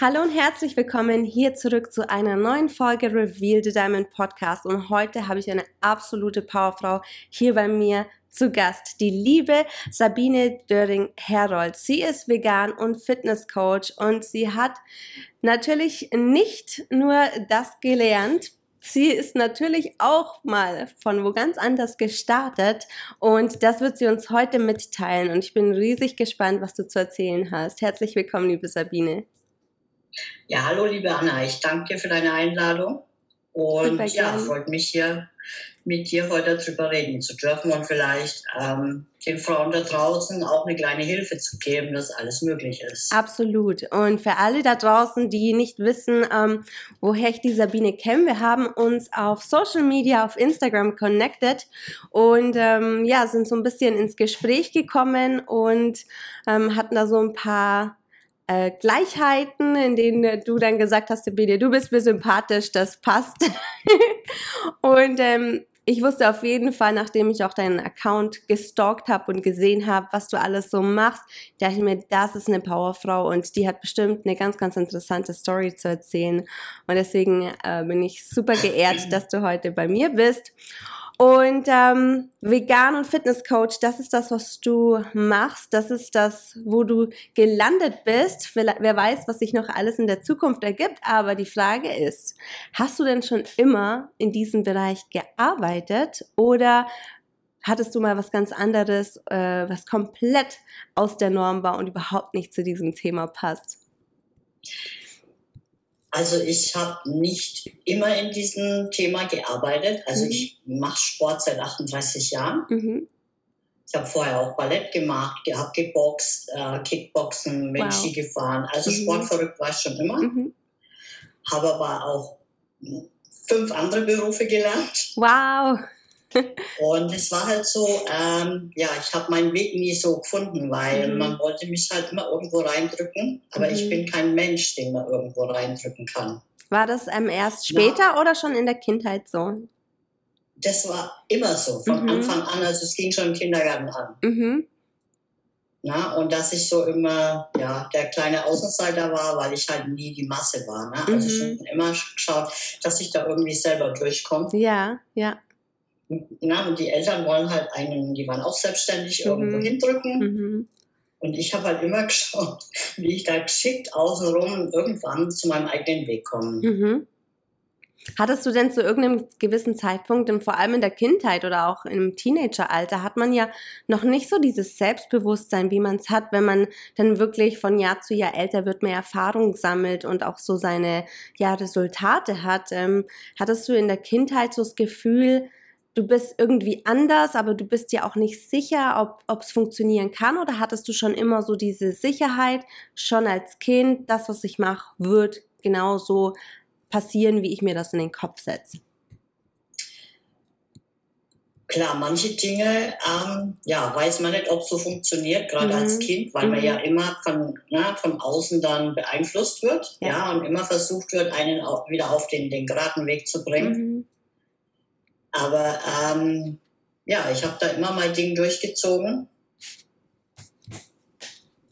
Hallo und herzlich willkommen hier zurück zu einer neuen Folge Reveal the Diamond Podcast. Und heute habe ich eine absolute Powerfrau hier bei mir zu Gast, die liebe Sabine Döring-Herold. Sie ist vegan und Fitnesscoach und sie hat natürlich nicht nur das gelernt, Sie ist natürlich auch mal von wo ganz anders gestartet und das wird sie uns heute mitteilen und ich bin riesig gespannt, was du zu erzählen hast. Herzlich willkommen, liebe Sabine. Ja, hallo liebe Anna, ich danke dir für deine Einladung und ja, freut mich hier mit dir heute darüber reden zu dürfen und vielleicht ähm, den Frauen da draußen auch eine kleine Hilfe zu geben, dass alles möglich ist. Absolut. Und für alle da draußen, die nicht wissen, ähm, woher ich die Sabine kenne, wir haben uns auf Social Media, auf Instagram connected und ähm, ja, sind so ein bisschen ins Gespräch gekommen und ähm, hatten da so ein paar äh, Gleichheiten, in denen du dann gesagt hast, Sabine, du bist mir sympathisch, das passt. und ähm, ich wusste auf jeden Fall, nachdem ich auch deinen Account gestalkt habe und gesehen habe, was du alles so machst, dachte ich mir, das ist eine Powerfrau und die hat bestimmt eine ganz, ganz interessante Story zu erzählen. Und deswegen äh, bin ich super geehrt, dass du heute bei mir bist. Und ähm, Vegan und Fitnesscoach, das ist das, was du machst. Das ist das, wo du gelandet bist. Wer weiß, was sich noch alles in der Zukunft ergibt. Aber die Frage ist, hast du denn schon immer in diesem Bereich gearbeitet oder hattest du mal was ganz anderes, äh, was komplett aus der Norm war und überhaupt nicht zu diesem Thema passt? Also ich habe nicht immer in diesem Thema gearbeitet. Also mhm. ich mache Sport seit 38 Jahren. Mhm. Ich habe vorher auch Ballett gemacht, habe geboxt, äh, Kickboxen, wow. Ski gefahren. Also mhm. sportverrückt war ich schon immer. Mhm. Habe aber auch fünf andere Berufe gelernt. Wow und es war halt so, ähm, ja, ich habe meinen Weg nie so gefunden, weil mhm. man wollte mich halt immer irgendwo reindrücken, aber mhm. ich bin kein Mensch, den man irgendwo reindrücken kann. War das ähm, erst später ja. oder schon in der Kindheit so? Das war immer so, von mhm. Anfang an, also es ging schon im Kindergarten an. Mhm. Na, und dass ich so immer ja, der kleine Außenseiter war, weil ich halt nie die Masse war. Ne? Also mhm. schon immer geschaut, dass ich da irgendwie selber durchkomme. Ja, ja. Na, und die Eltern wollen halt einen, die waren auch selbstständig, mhm. irgendwo hindrücken. Mhm. Und ich habe halt immer geschaut, wie ich da geschickt außenrum irgendwann zu meinem eigenen Weg komme. Mhm. Hattest du denn zu irgendeinem gewissen Zeitpunkt, vor allem in der Kindheit oder auch im Teenageralter, hat man ja noch nicht so dieses Selbstbewusstsein, wie man es hat, wenn man dann wirklich von Jahr zu Jahr älter wird, mehr Erfahrung sammelt und auch so seine ja, Resultate hat. Ähm, hattest du in der Kindheit so das Gefühl, du bist irgendwie anders, aber du bist ja auch nicht sicher, ob es funktionieren kann oder hattest du schon immer so diese Sicherheit, schon als Kind, das, was ich mache, wird genauso passieren, wie ich mir das in den Kopf setze? Klar, manche Dinge, ähm, ja, weiß man nicht, ob es so funktioniert, gerade mhm. als Kind, weil mhm. man ja immer von, na, von außen dann beeinflusst wird, ja. ja, und immer versucht wird, einen auch wieder auf den, den geraden Weg zu bringen. Mhm. Aber ähm, ja, ich habe da immer mein Ding durchgezogen.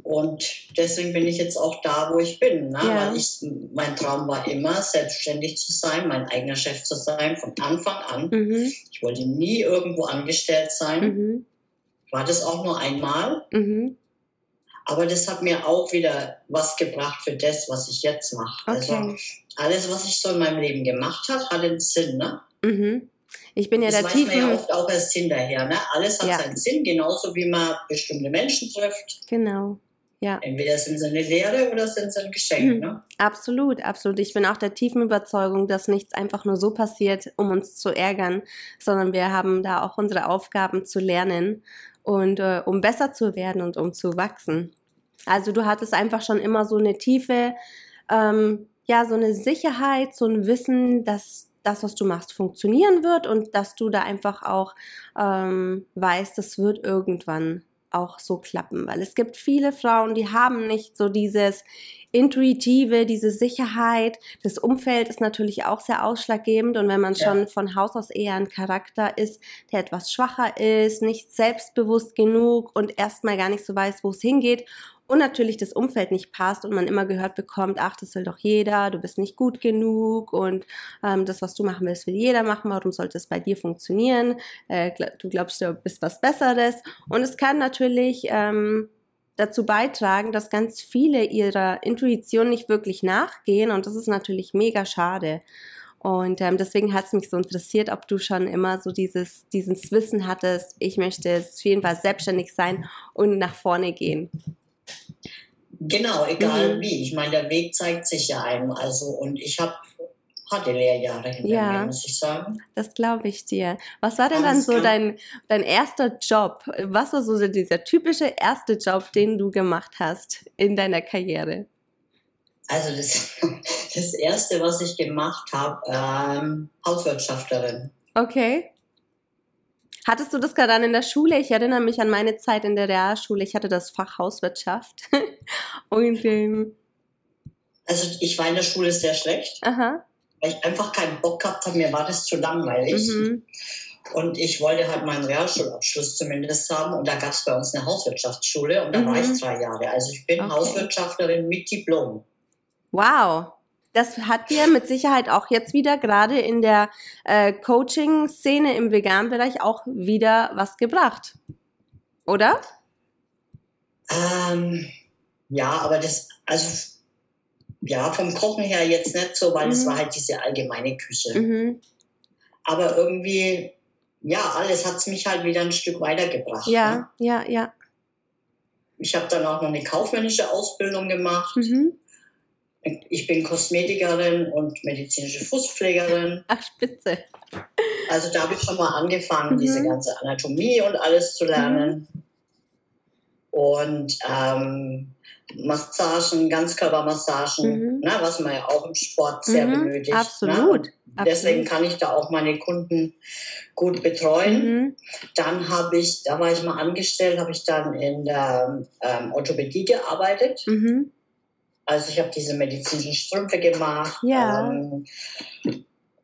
Und deswegen bin ich jetzt auch da, wo ich bin. Ne? Ja. Weil ich, mein Traum war immer, selbstständig zu sein, mein eigener Chef zu sein, von Anfang an. Mhm. Ich wollte nie irgendwo angestellt sein. Mhm. War das auch nur einmal. Mhm. Aber das hat mir auch wieder was gebracht für das, was ich jetzt mache. Also okay. Also alles, was ich so in meinem Leben gemacht habe, hat einen Sinn. Ne? Ich bin ja das der tiefen... Das weiß man ja oft auch erst hinterher. Ne? Alles hat ja. seinen Sinn, genauso wie man bestimmte Menschen trifft. Genau. Ja. Entweder sind sie eine Lehre oder sind sie ein Geschenk. Mhm. Ne? Absolut, absolut. Ich bin auch der tiefen Überzeugung, dass nichts einfach nur so passiert, um uns zu ärgern, sondern wir haben da auch unsere Aufgaben zu lernen und äh, um besser zu werden und um zu wachsen. Also du hattest einfach schon immer so eine tiefe, ähm, ja, so eine Sicherheit, so ein Wissen, dass das, was du machst, funktionieren wird und dass du da einfach auch ähm, weißt, das wird irgendwann auch so klappen, weil es gibt viele Frauen, die haben nicht so dieses intuitive, diese Sicherheit. Das Umfeld ist natürlich auch sehr ausschlaggebend und wenn man ja. schon von Haus aus eher ein Charakter ist, der etwas schwacher ist, nicht selbstbewusst genug und erstmal gar nicht so weiß, wo es hingeht und natürlich das Umfeld nicht passt und man immer gehört bekommt, ach, das will doch jeder, du bist nicht gut genug und ähm, das, was du machen willst, will jeder machen, warum sollte es bei dir funktionieren? Äh, du glaubst, du bist was Besseres und es kann natürlich ähm, dazu beitragen, dass ganz viele ihrer Intuition nicht wirklich nachgehen und das ist natürlich mega schade. Und ähm, deswegen hat es mich so interessiert, ob du schon immer so dieses, dieses Wissen hattest, ich möchte auf jeden Fall selbstständig sein und nach vorne gehen. Genau, egal mhm. wie. Ich meine, der Weg zeigt sich ja einem. Also, und ich habe harte Lehrjahre hinter ja, mir, muss ich sagen. Das glaube ich dir. Was war denn dann so dein, dein erster Job? Was war so dieser typische erste Job, den du gemacht hast in deiner Karriere? Also das, das erste, was ich gemacht habe, ähm, Hauswirtschafterin. Okay. Hattest du das gerade dann in der Schule? Ich erinnere mich an meine Zeit in der Realschule. Ich hatte das Fach Hauswirtschaft. Und, ähm, also ich war in der Schule sehr schlecht, Aha. weil ich einfach keinen Bock gehabt habe. Mir war das zu langweilig. Mhm. Und ich wollte halt meinen Realschulabschluss zumindest haben. Und da gab es bei uns eine Hauswirtschaftsschule und da mhm. war ich mhm. drei Jahre. Also ich bin okay. Hauswirtschafterin mit Diplom. Wow das hat dir mit Sicherheit auch jetzt wieder gerade in der äh, Coaching-Szene im Vegan-Bereich auch wieder was gebracht. Oder? Ähm, ja, aber das, also ja, vom Kochen her jetzt nicht so, weil es mhm. war halt diese allgemeine Küche. Mhm. Aber irgendwie, ja, alles hat es mich halt wieder ein Stück weitergebracht. Ja, ne? ja, ja. Ich habe dann auch noch eine kaufmännische Ausbildung gemacht. Mhm. Ich bin Kosmetikerin und medizinische Fußpflegerin. Ach, spitze. Also da habe ich schon mal angefangen, mhm. diese ganze Anatomie und alles zu lernen. Mhm. Und ähm, Massagen, Ganzkörpermassagen, mhm. ne, was man ja auch im Sport sehr mhm. benötigt. Ne? Absolut. Ne? Deswegen kann ich da auch meine Kunden gut betreuen. Mhm. Dann habe ich, da war ich mal angestellt, habe ich dann in der ähm, Orthopädie gearbeitet. Mhm. Also ich habe diese medizinischen Strümpfe gemacht, ja. ähm,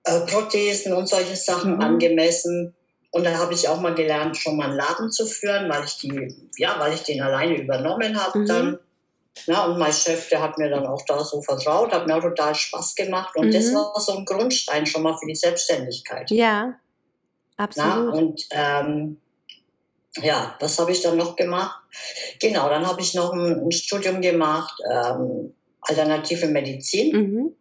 äh, Prothesen und solche Sachen mhm. angemessen. Und da habe ich auch mal gelernt, schon mal einen Laden zu führen, weil ich die, ja, weil ich den alleine übernommen habe mhm. dann. Ja, und mein Chef, der hat mir dann auch da so vertraut, hat mir auch total Spaß gemacht. Und mhm. das war so ein Grundstein schon mal für die Selbstständigkeit. Ja, absolut. Ja, und ähm, ja, was habe ich dann noch gemacht? Genau, dann habe ich noch ein, ein Studium gemacht, ähm, alternative Medizin mhm.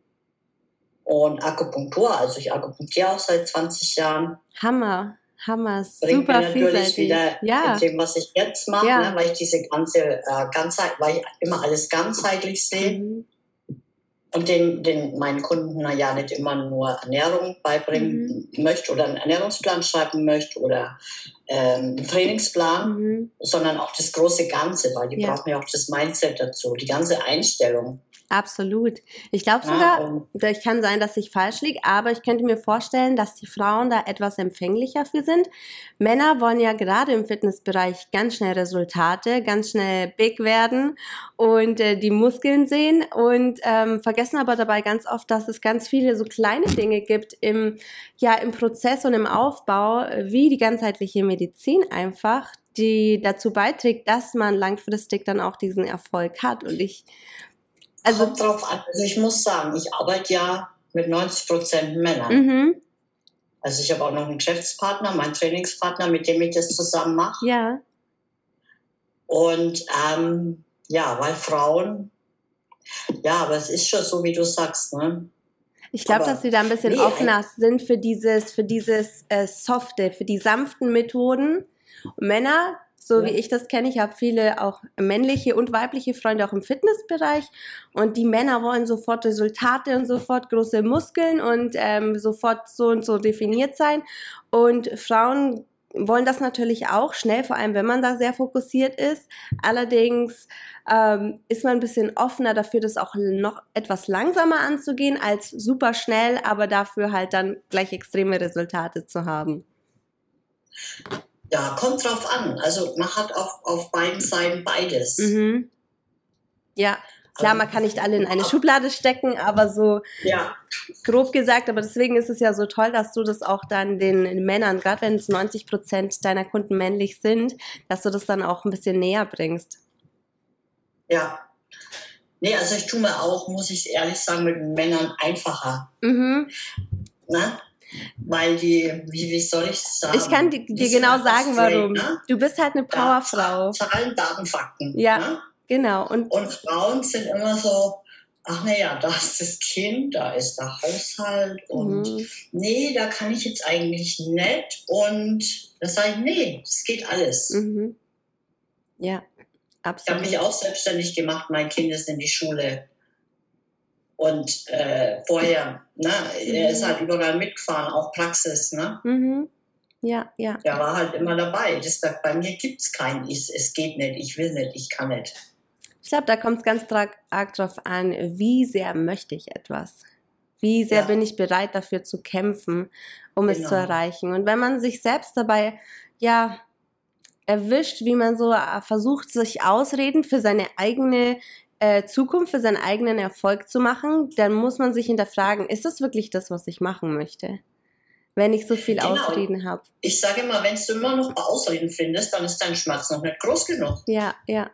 und Akupunktur. Also ich akupunktiere auch seit 20 Jahren. Hammer. Hammer, Bringt super mir natürlich wieder ja. mit dem, was ich jetzt mache, ja. ne, weil ich diese ganze äh, Ganzheit, weil ich immer alles ganzheitlich sehe. Mhm und den, den meinen Kunden ja nicht immer nur Ernährung beibringen mhm. möchte oder einen Ernährungsplan schreiben möchte oder ähm, einen Trainingsplan, mhm. sondern auch das große Ganze, weil die ja. brauchen ja auch das Mindset dazu, die ganze Einstellung. Absolut. Ich glaube sogar, ja, ich kann sein, dass ich falsch liege, aber ich könnte mir vorstellen, dass die Frauen da etwas empfänglicher für sind. Männer wollen ja gerade im Fitnessbereich ganz schnell Resultate, ganz schnell big werden und äh, die Muskeln sehen und ähm, vergessen aber dabei ganz oft, dass es ganz viele so kleine Dinge gibt im, ja, im Prozess und im Aufbau, wie die ganzheitliche Medizin einfach, die dazu beiträgt, dass man langfristig dann auch diesen Erfolg hat. Und ich also Kommt drauf an. Also ich muss sagen, ich arbeite ja mit 90 Prozent Männern. Mhm. Also ich habe auch noch einen Geschäftspartner, meinen Trainingspartner, mit dem ich das zusammen mache. Ja. Und ähm, ja, weil Frauen, ja, aber es ist schon so, wie du sagst, ne? Ich glaube, dass sie da ein bisschen nee, offener sind für dieses, für dieses äh, softe, für die sanften Methoden. Und Männer so ja. wie ich das kenne. Ich habe viele auch männliche und weibliche Freunde auch im Fitnessbereich und die Männer wollen sofort Resultate und sofort große Muskeln und ähm, sofort so und so definiert sein und Frauen wollen das natürlich auch schnell, vor allem wenn man da sehr fokussiert ist. Allerdings ähm, ist man ein bisschen offener dafür, das auch noch etwas langsamer anzugehen als super schnell, aber dafür halt dann gleich extreme Resultate zu haben. Ja, kommt drauf an. Also man hat auf, auf beiden Seiten beides. Mhm. Ja, klar, man kann nicht alle in eine Schublade stecken, aber so ja. grob gesagt, aber deswegen ist es ja so toll, dass du das auch dann den Männern, gerade wenn es 90 Prozent deiner Kunden männlich sind, dass du das dann auch ein bisschen näher bringst. Ja. Nee, also ich tue mir auch, muss ich ehrlich sagen, mit Männern einfacher. Mhm. Na? Weil die, wie, wie soll ich sagen? Ich kann dir, dir genau sagen, straight, warum. Ne? Du bist halt eine Powerfrau. Ja, Zahlen, Daten, Fakten. Ja, ne? genau. Und, und Frauen sind immer so, ach naja, da ist das Kind, da ist der Haushalt und mhm. nee, da kann ich jetzt eigentlich nicht. Und da sage ich, nee, das geht alles. Mhm. Ja. Absolut. Ich habe mich auch selbstständig gemacht. Mein Kind ist in die Schule. Und äh, vorher, ne, mhm. er ist halt überall mitgefahren, auch Praxis. Ne? Mhm. Ja, ja. Der war halt immer dabei. Das sagt, bei mir gibt es kein ich, es geht nicht, ich will nicht, ich kann nicht. Ich glaube, da kommt es ganz arg drauf an, wie sehr möchte ich etwas. Wie sehr ja. bin ich bereit dafür zu kämpfen, um genau. es zu genau. erreichen. Und wenn man sich selbst dabei, ja, erwischt, wie man so äh, versucht, sich Ausreden für seine eigene äh, Zukunft, für seinen eigenen Erfolg zu machen, dann muss man sich hinterfragen, ist das wirklich das, was ich machen möchte? Wenn ich so viel genau. Ausreden habe. Ich sage immer, wenn du immer noch Ausreden findest, dann ist dein Schmerz noch nicht groß genug. Ja, ja.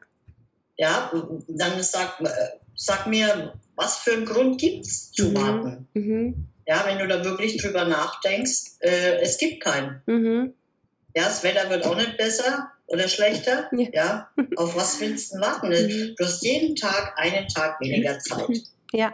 Ja, dann sag, äh, sag mir, was für einen Grund gibt es zu mhm. warten? Mhm. Ja, wenn du da wirklich drüber nachdenkst, äh, es gibt keinen. Mhm. Ja, das Wetter wird auch nicht besser oder schlechter. Ja. ja. Auf was willst du warten? Mhm. Du hast jeden Tag einen Tag weniger Zeit. Ja.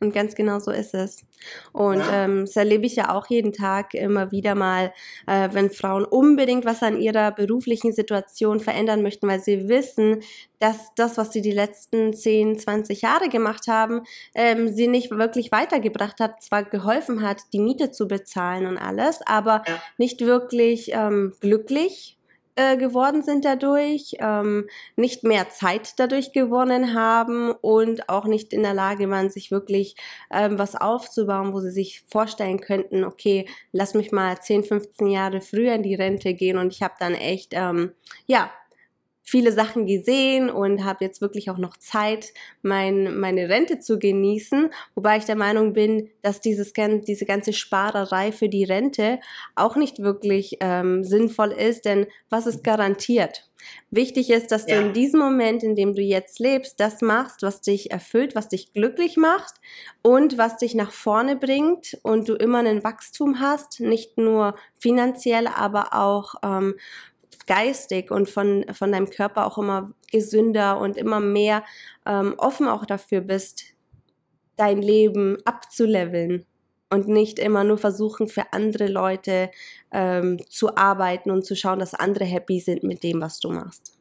Und ganz genau so ist es. Und ja. ähm, das erlebe ich ja auch jeden Tag immer wieder mal, äh, wenn Frauen unbedingt was an ihrer beruflichen Situation verändern möchten, weil sie wissen, dass das, was sie die letzten 10, 20 Jahre gemacht haben, ähm, sie nicht wirklich weitergebracht hat, zwar geholfen hat, die Miete zu bezahlen und alles, aber ja. nicht wirklich ähm, glücklich äh, geworden sind dadurch, ähm, nicht mehr Zeit dadurch gewonnen haben und auch nicht in der Lage waren, sich wirklich ähm, was aufzubauen, wo sie sich vorstellen könnten, okay, lass mich mal 10, 15 Jahre früher in die Rente gehen. Und ich habe dann echt, ähm, ja, viele Sachen gesehen und habe jetzt wirklich auch noch Zeit, mein, meine Rente zu genießen. Wobei ich der Meinung bin, dass dieses, diese ganze Sparerei für die Rente auch nicht wirklich ähm, sinnvoll ist, denn was ist garantiert? Wichtig ist, dass ja. du in diesem Moment, in dem du jetzt lebst, das machst, was dich erfüllt, was dich glücklich macht und was dich nach vorne bringt und du immer ein Wachstum hast, nicht nur finanziell, aber auch ähm, geistig und von, von deinem Körper auch immer gesünder und immer mehr ähm, offen auch dafür bist, dein Leben abzuleveln und nicht immer nur versuchen, für andere Leute ähm, zu arbeiten und zu schauen, dass andere happy sind mit dem, was du machst.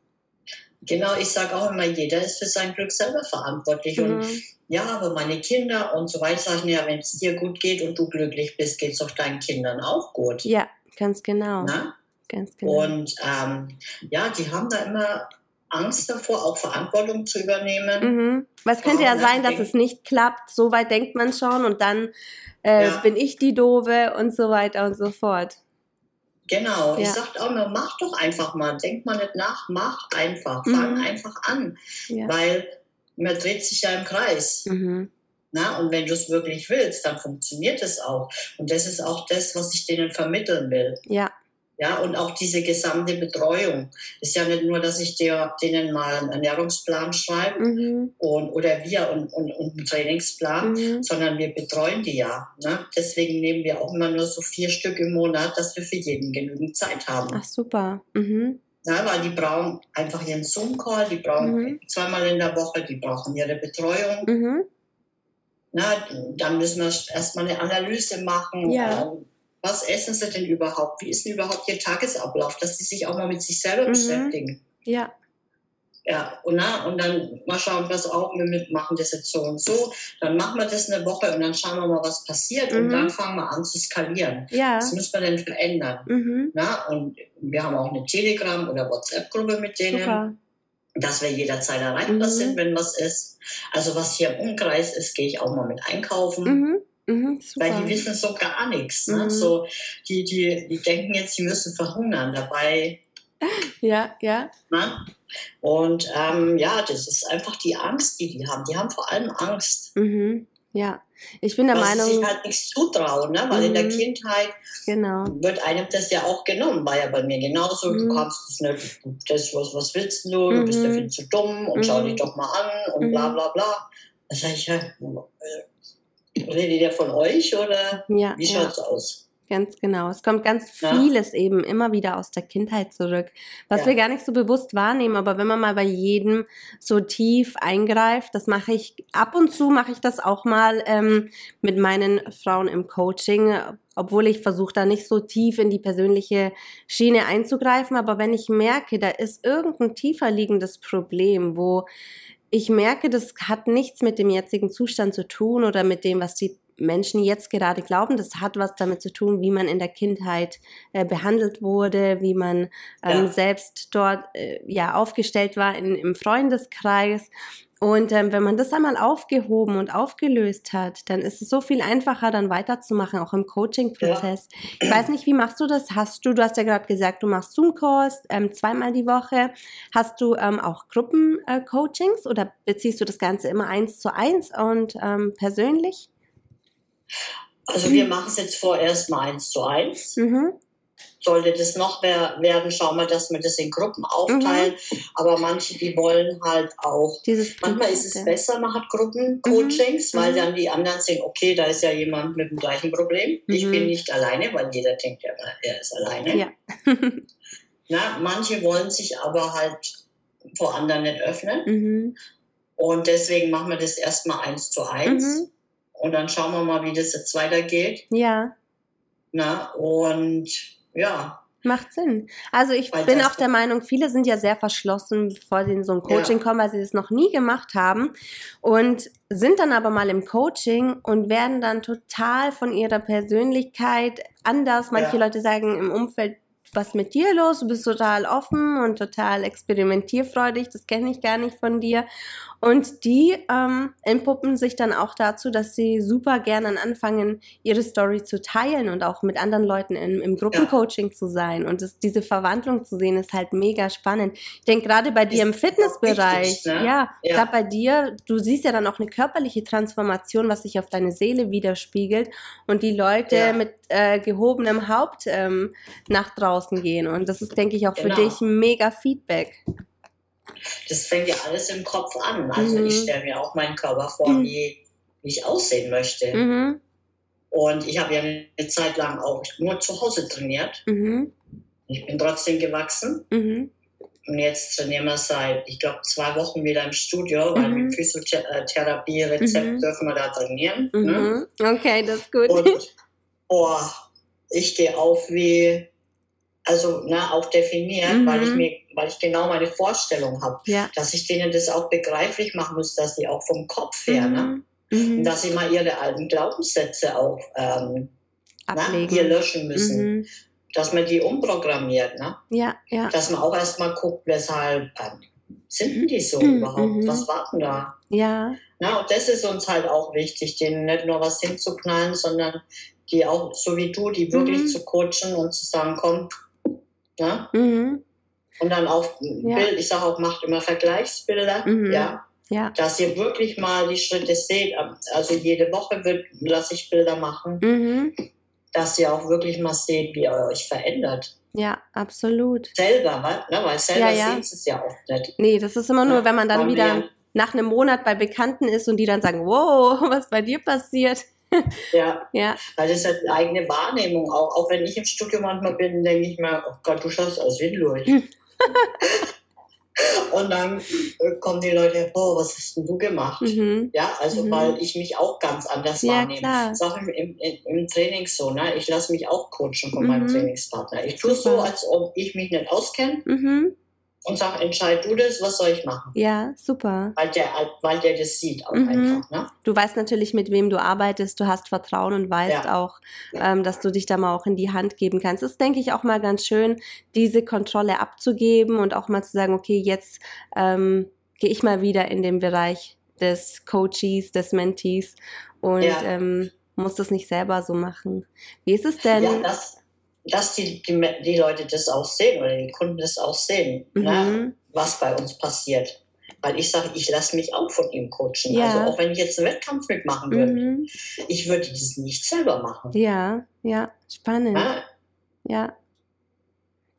Genau, ich sage auch immer, jeder ist für sein Glück selber verantwortlich. Mhm. Und ja, aber meine Kinder und so weiter sagen ja, wenn es dir gut geht und du glücklich bist, geht es auch deinen Kindern auch gut. Ja, ganz genau. Na? Ganz genau. Und ähm, ja, die haben da immer Angst davor, auch Verantwortung zu übernehmen. Mhm. Weil es könnte ja sein, dass es nicht klappt. So weit denkt man schon und dann äh, ja. bin ich die Doofe und so weiter und so fort. Genau, ja. ich sage auch immer, mach doch einfach mal, denk mal nicht nach, mach einfach, mhm. fang einfach an, ja. weil man dreht sich ja im Kreis. Mhm. Na, und wenn du es wirklich willst, dann funktioniert es auch. Und das ist auch das, was ich denen vermitteln will. Ja. Ja, und auch diese gesamte Betreuung. Ist ja nicht nur, dass ich dir, denen mal einen Ernährungsplan schreibe mhm. und, oder wir und, und, und einen Trainingsplan, mhm. sondern wir betreuen die ja. Ne? Deswegen nehmen wir auch immer nur so vier Stück im Monat, dass wir für jeden genügend Zeit haben. Ach, super. Mhm. Ja, weil die brauchen einfach ihren Zoom-Call, die brauchen mhm. zweimal in der Woche, die brauchen ihre Betreuung. Mhm. Na, dann müssen wir erstmal eine Analyse machen. Ja. Ähm, was essen sie denn überhaupt? Wie ist denn überhaupt ihr Tagesablauf? Dass sie sich auch mal mit sich selber mhm. beschäftigen. Ja. Ja, und, na, und dann mal schauen, was auch, wir machen das jetzt so und so. Dann machen wir das eine Woche und dann schauen wir mal, was passiert. Mhm. Und dann fangen wir an zu skalieren. Ja. Das müssen wir dann verändern. Mhm. Na, und wir haben auch eine Telegram- oder WhatsApp-Gruppe mit denen. Super. Dass wir jederzeit erreichbar mhm. sind, wenn was ist. Also was hier im Umkreis ist, gehe ich auch mal mit einkaufen. Mhm. Mhm, Weil die wissen so gar nichts. Ne? Mhm. So, die, die, die denken jetzt, sie müssen verhungern. Dabei. Ja, ja. Na? Und ähm, ja, das ist einfach die Angst, die die haben. Die haben vor allem Angst. Mhm. Ja, ich bin der Was Meinung. Sie sich halt nichts zutrauen, ne? weil in der mhm. Kindheit genau. wird einem das ja auch genommen. War ja bei mir genauso. Du mhm. kannst es nicht, das, was, was willst du? Du bist ja viel zu dumm und schau dich doch mal an und bla bla bla. Da sage ich ja, redet ihr von euch oder ja, wie schaut es ja. aus? Ganz genau. Es kommt ganz vieles eben immer wieder aus der Kindheit zurück, was ja. wir gar nicht so bewusst wahrnehmen. Aber wenn man mal bei jedem so tief eingreift, das mache ich ab und zu, mache ich das auch mal ähm, mit meinen Frauen im Coaching, obwohl ich versuche da nicht so tief in die persönliche Schiene einzugreifen. Aber wenn ich merke, da ist irgendein tiefer liegendes Problem, wo ich merke, das hat nichts mit dem jetzigen Zustand zu tun oder mit dem, was die Menschen jetzt gerade glauben, das hat was damit zu tun, wie man in der Kindheit äh, behandelt wurde, wie man ähm, ja. selbst dort äh, ja aufgestellt war in, im Freundeskreis. Und ähm, wenn man das einmal aufgehoben und aufgelöst hat, dann ist es so viel einfacher, dann weiterzumachen, auch im Coaching-Prozess. Ja. Ich weiß nicht, wie machst du das? Hast du, du hast ja gerade gesagt, du machst Zoom-Calls ähm, zweimal die Woche. Hast du ähm, auch Gruppen-Coachings oder beziehst du das Ganze immer eins zu eins und ähm, persönlich? Also wir machen es jetzt vorerst mal eins zu eins. Mhm. Sollte das noch mehr werden, schauen wir, dass wir das in Gruppen aufteilen. Mhm. Aber manche, die wollen halt auch. Dieses manchmal ist es besser, man hat Gruppencoachings, mhm. weil mhm. dann die anderen sehen, okay, da ist ja jemand mit dem gleichen Problem. Ich bin mhm. nicht alleine, weil jeder denkt ja, er ist alleine. Ja. Na, manche wollen sich aber halt vor anderen nicht öffnen. Mhm. Und deswegen machen wir das erstmal eins zu eins. Mhm. Und dann schauen wir mal, wie das jetzt weitergeht. Ja. Na, und ja. Macht Sinn. Also ich weil bin auch der Meinung, viele sind ja sehr verschlossen, bevor sie in so ein Coaching ja. kommen, weil sie das noch nie gemacht haben und sind dann aber mal im Coaching und werden dann total von ihrer Persönlichkeit anders. Manche ja. Leute sagen im Umfeld, was mit dir los? Du bist total offen und total experimentierfreudig. Das kenne ich gar nicht von dir. Und die ähm, entpuppen sich dann auch dazu, dass sie super gerne anfangen, ihre Story zu teilen und auch mit anderen Leuten im, im Gruppencoaching ja. zu sein. Und das, diese Verwandlung zu sehen, ist halt mega spannend. Ich denke gerade bei dir im Fitnessbereich, ne? ja, ja. gerade bei dir, du siehst ja dann auch eine körperliche Transformation, was sich auf deine Seele widerspiegelt und die Leute ja. mit äh, gehobenem Haupt ähm, nach draußen gehen. Und das ist, denke ich, auch genau. für dich mega Feedback das fängt ja alles im Kopf an. Also mhm. ich stelle mir auch meinen Körper vor, mhm. wie, wie ich aussehen möchte. Mhm. Und ich habe ja eine Zeit lang auch nur zu Hause trainiert. Mhm. Ich bin trotzdem gewachsen. Mhm. Und jetzt trainieren wir seit, ich glaube, zwei Wochen wieder im Studio, weil mit Physiotherapie-Rezept dürfen wir da trainieren. Ne? Okay, das ist gut. Und boah, ich gehe auf wie, also ne, auch definiert, mhm. weil ich mir weil ich genau meine Vorstellung habe, ja. dass ich denen das auch begreiflich machen muss, dass sie auch vom Kopf her, ne, mhm. ne? Mhm. dass sie mal ihre alten Glaubenssätze auch ähm, ne, hier löschen müssen. Mhm. Dass man die umprogrammiert, ne? Ja, ja. Dass man auch erstmal guckt, weshalb ähm, sind die so mhm. überhaupt? Mhm. Was warten da? Ja. Na, und das ist uns halt auch wichtig, denen nicht nur was hinzuknallen, sondern die auch, so wie du, die wirklich mhm. zu coachen und zu sagen, komm, ne? Mhm und dann auf ja. Bild, ich sage auch, macht immer Vergleichsbilder, mhm. ja. Ja. Dass ihr wirklich mal die Schritte seht. Also jede Woche lasse ich Bilder machen, mhm. dass ihr auch wirklich mal seht, wie ihr euch verändert. Ja, absolut. Selber, ne? weil selber ja, sehen es ja auch nicht. Nee, das ist immer nur, wenn man dann wieder nach einem Monat bei Bekannten ist und die dann sagen, wow, was bei dir passiert. Ja. ja. Weil das ist halt eine eigene Wahrnehmung auch. Auch wenn ich im Studio manchmal bin, denke ich mir, oh Gott, du schaust aus wie durch. Und dann äh, kommen die Leute, oh, was hast denn du gemacht? Mhm. Ja, also mhm. weil ich mich auch ganz anders ja, wahrnehme. Klar. Das ist auch im, im, im Training so, ne? Ich lasse mich auch coachen von mhm. meinem Trainingspartner. Ich tue so, als ob ich mich nicht auskenne. Und sage, entscheid du das, was soll ich machen? Ja, super. Weil der, weil der das sieht auch mhm. einfach. Ne? Du weißt natürlich, mit wem du arbeitest, du hast Vertrauen und weißt ja. auch, ähm, dass du dich da mal auch in die Hand geben kannst. Das ist, denke ich, auch mal ganz schön, diese Kontrolle abzugeben und auch mal zu sagen, okay, jetzt ähm, gehe ich mal wieder in den Bereich des Coaches, des Mentees und ja. ähm, muss das nicht selber so machen. Wie ist es denn? Ja, das, dass die, die, die Leute das auch sehen oder die Kunden das auch sehen, ne, mhm. ne, was bei uns passiert. Weil ich sage, ich lasse mich auch von ihm coachen. Ja. Also auch wenn ich jetzt einen Wettkampf mitmachen würde, mhm. ich würde das nicht selber machen. Ja, ja, spannend. Ja. ja.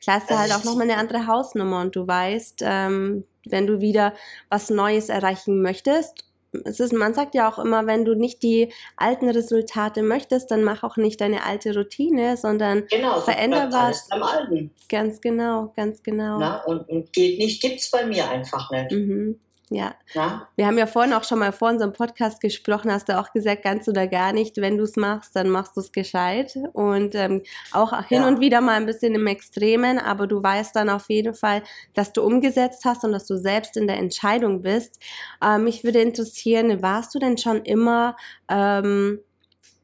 Klar hast du halt auch nochmal eine andere Hausnummer und du weißt, ähm, wenn du wieder was Neues erreichen möchtest es ist, man sagt ja auch immer, wenn du nicht die alten Resultate möchtest, dann mach auch nicht deine alte Routine, sondern genau, veränder was. Am Alten. Ganz genau, ganz genau. Na, und, und geht nicht, gibt's bei mir einfach nicht. Mhm. Ja. ja. Wir haben ja vorhin auch schon mal vor unserem Podcast gesprochen, hast du auch gesagt, ganz oder gar nicht, wenn du es machst, dann machst du es gescheit. Und ähm, auch hin ja. und wieder mal ein bisschen im Extremen, aber du weißt dann auf jeden Fall, dass du umgesetzt hast und dass du selbst in der Entscheidung bist. Ähm, mich würde interessieren, warst du denn schon immer ähm,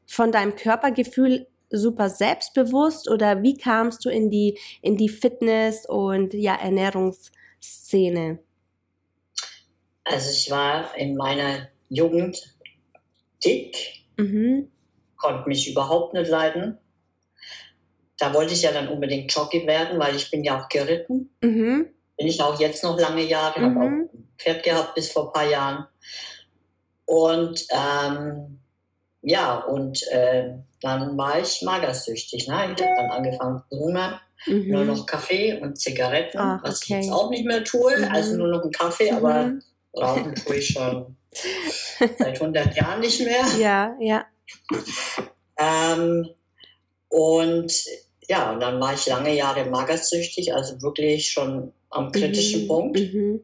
von deinem Körpergefühl super selbstbewusst oder wie kamst du in die, in die Fitness- und ja, Ernährungsszene? Also ich war in meiner Jugend dick, mhm. konnte mich überhaupt nicht leiden. Da wollte ich ja dann unbedingt Jockey werden, weil ich bin ja auch geritten. Mhm. Bin ich auch jetzt noch lange Jahre, mhm. habe auch ein Pferd gehabt bis vor ein paar Jahren. Und ähm, ja, und äh, dann war ich magersüchtig. Ne? Ich habe dann angefangen zu hungern. Mhm. Nur noch Kaffee und Zigaretten, Ach, was okay. ich jetzt auch nicht mehr tue. Mhm. Also nur noch einen Kaffee, aber mhm. Ich schon seit 100 Jahren nicht mehr. Ja, ja. Ähm, und ja, und dann war ich lange Jahre magersüchtig, also wirklich schon am kritischen mhm, Punkt. Mhm.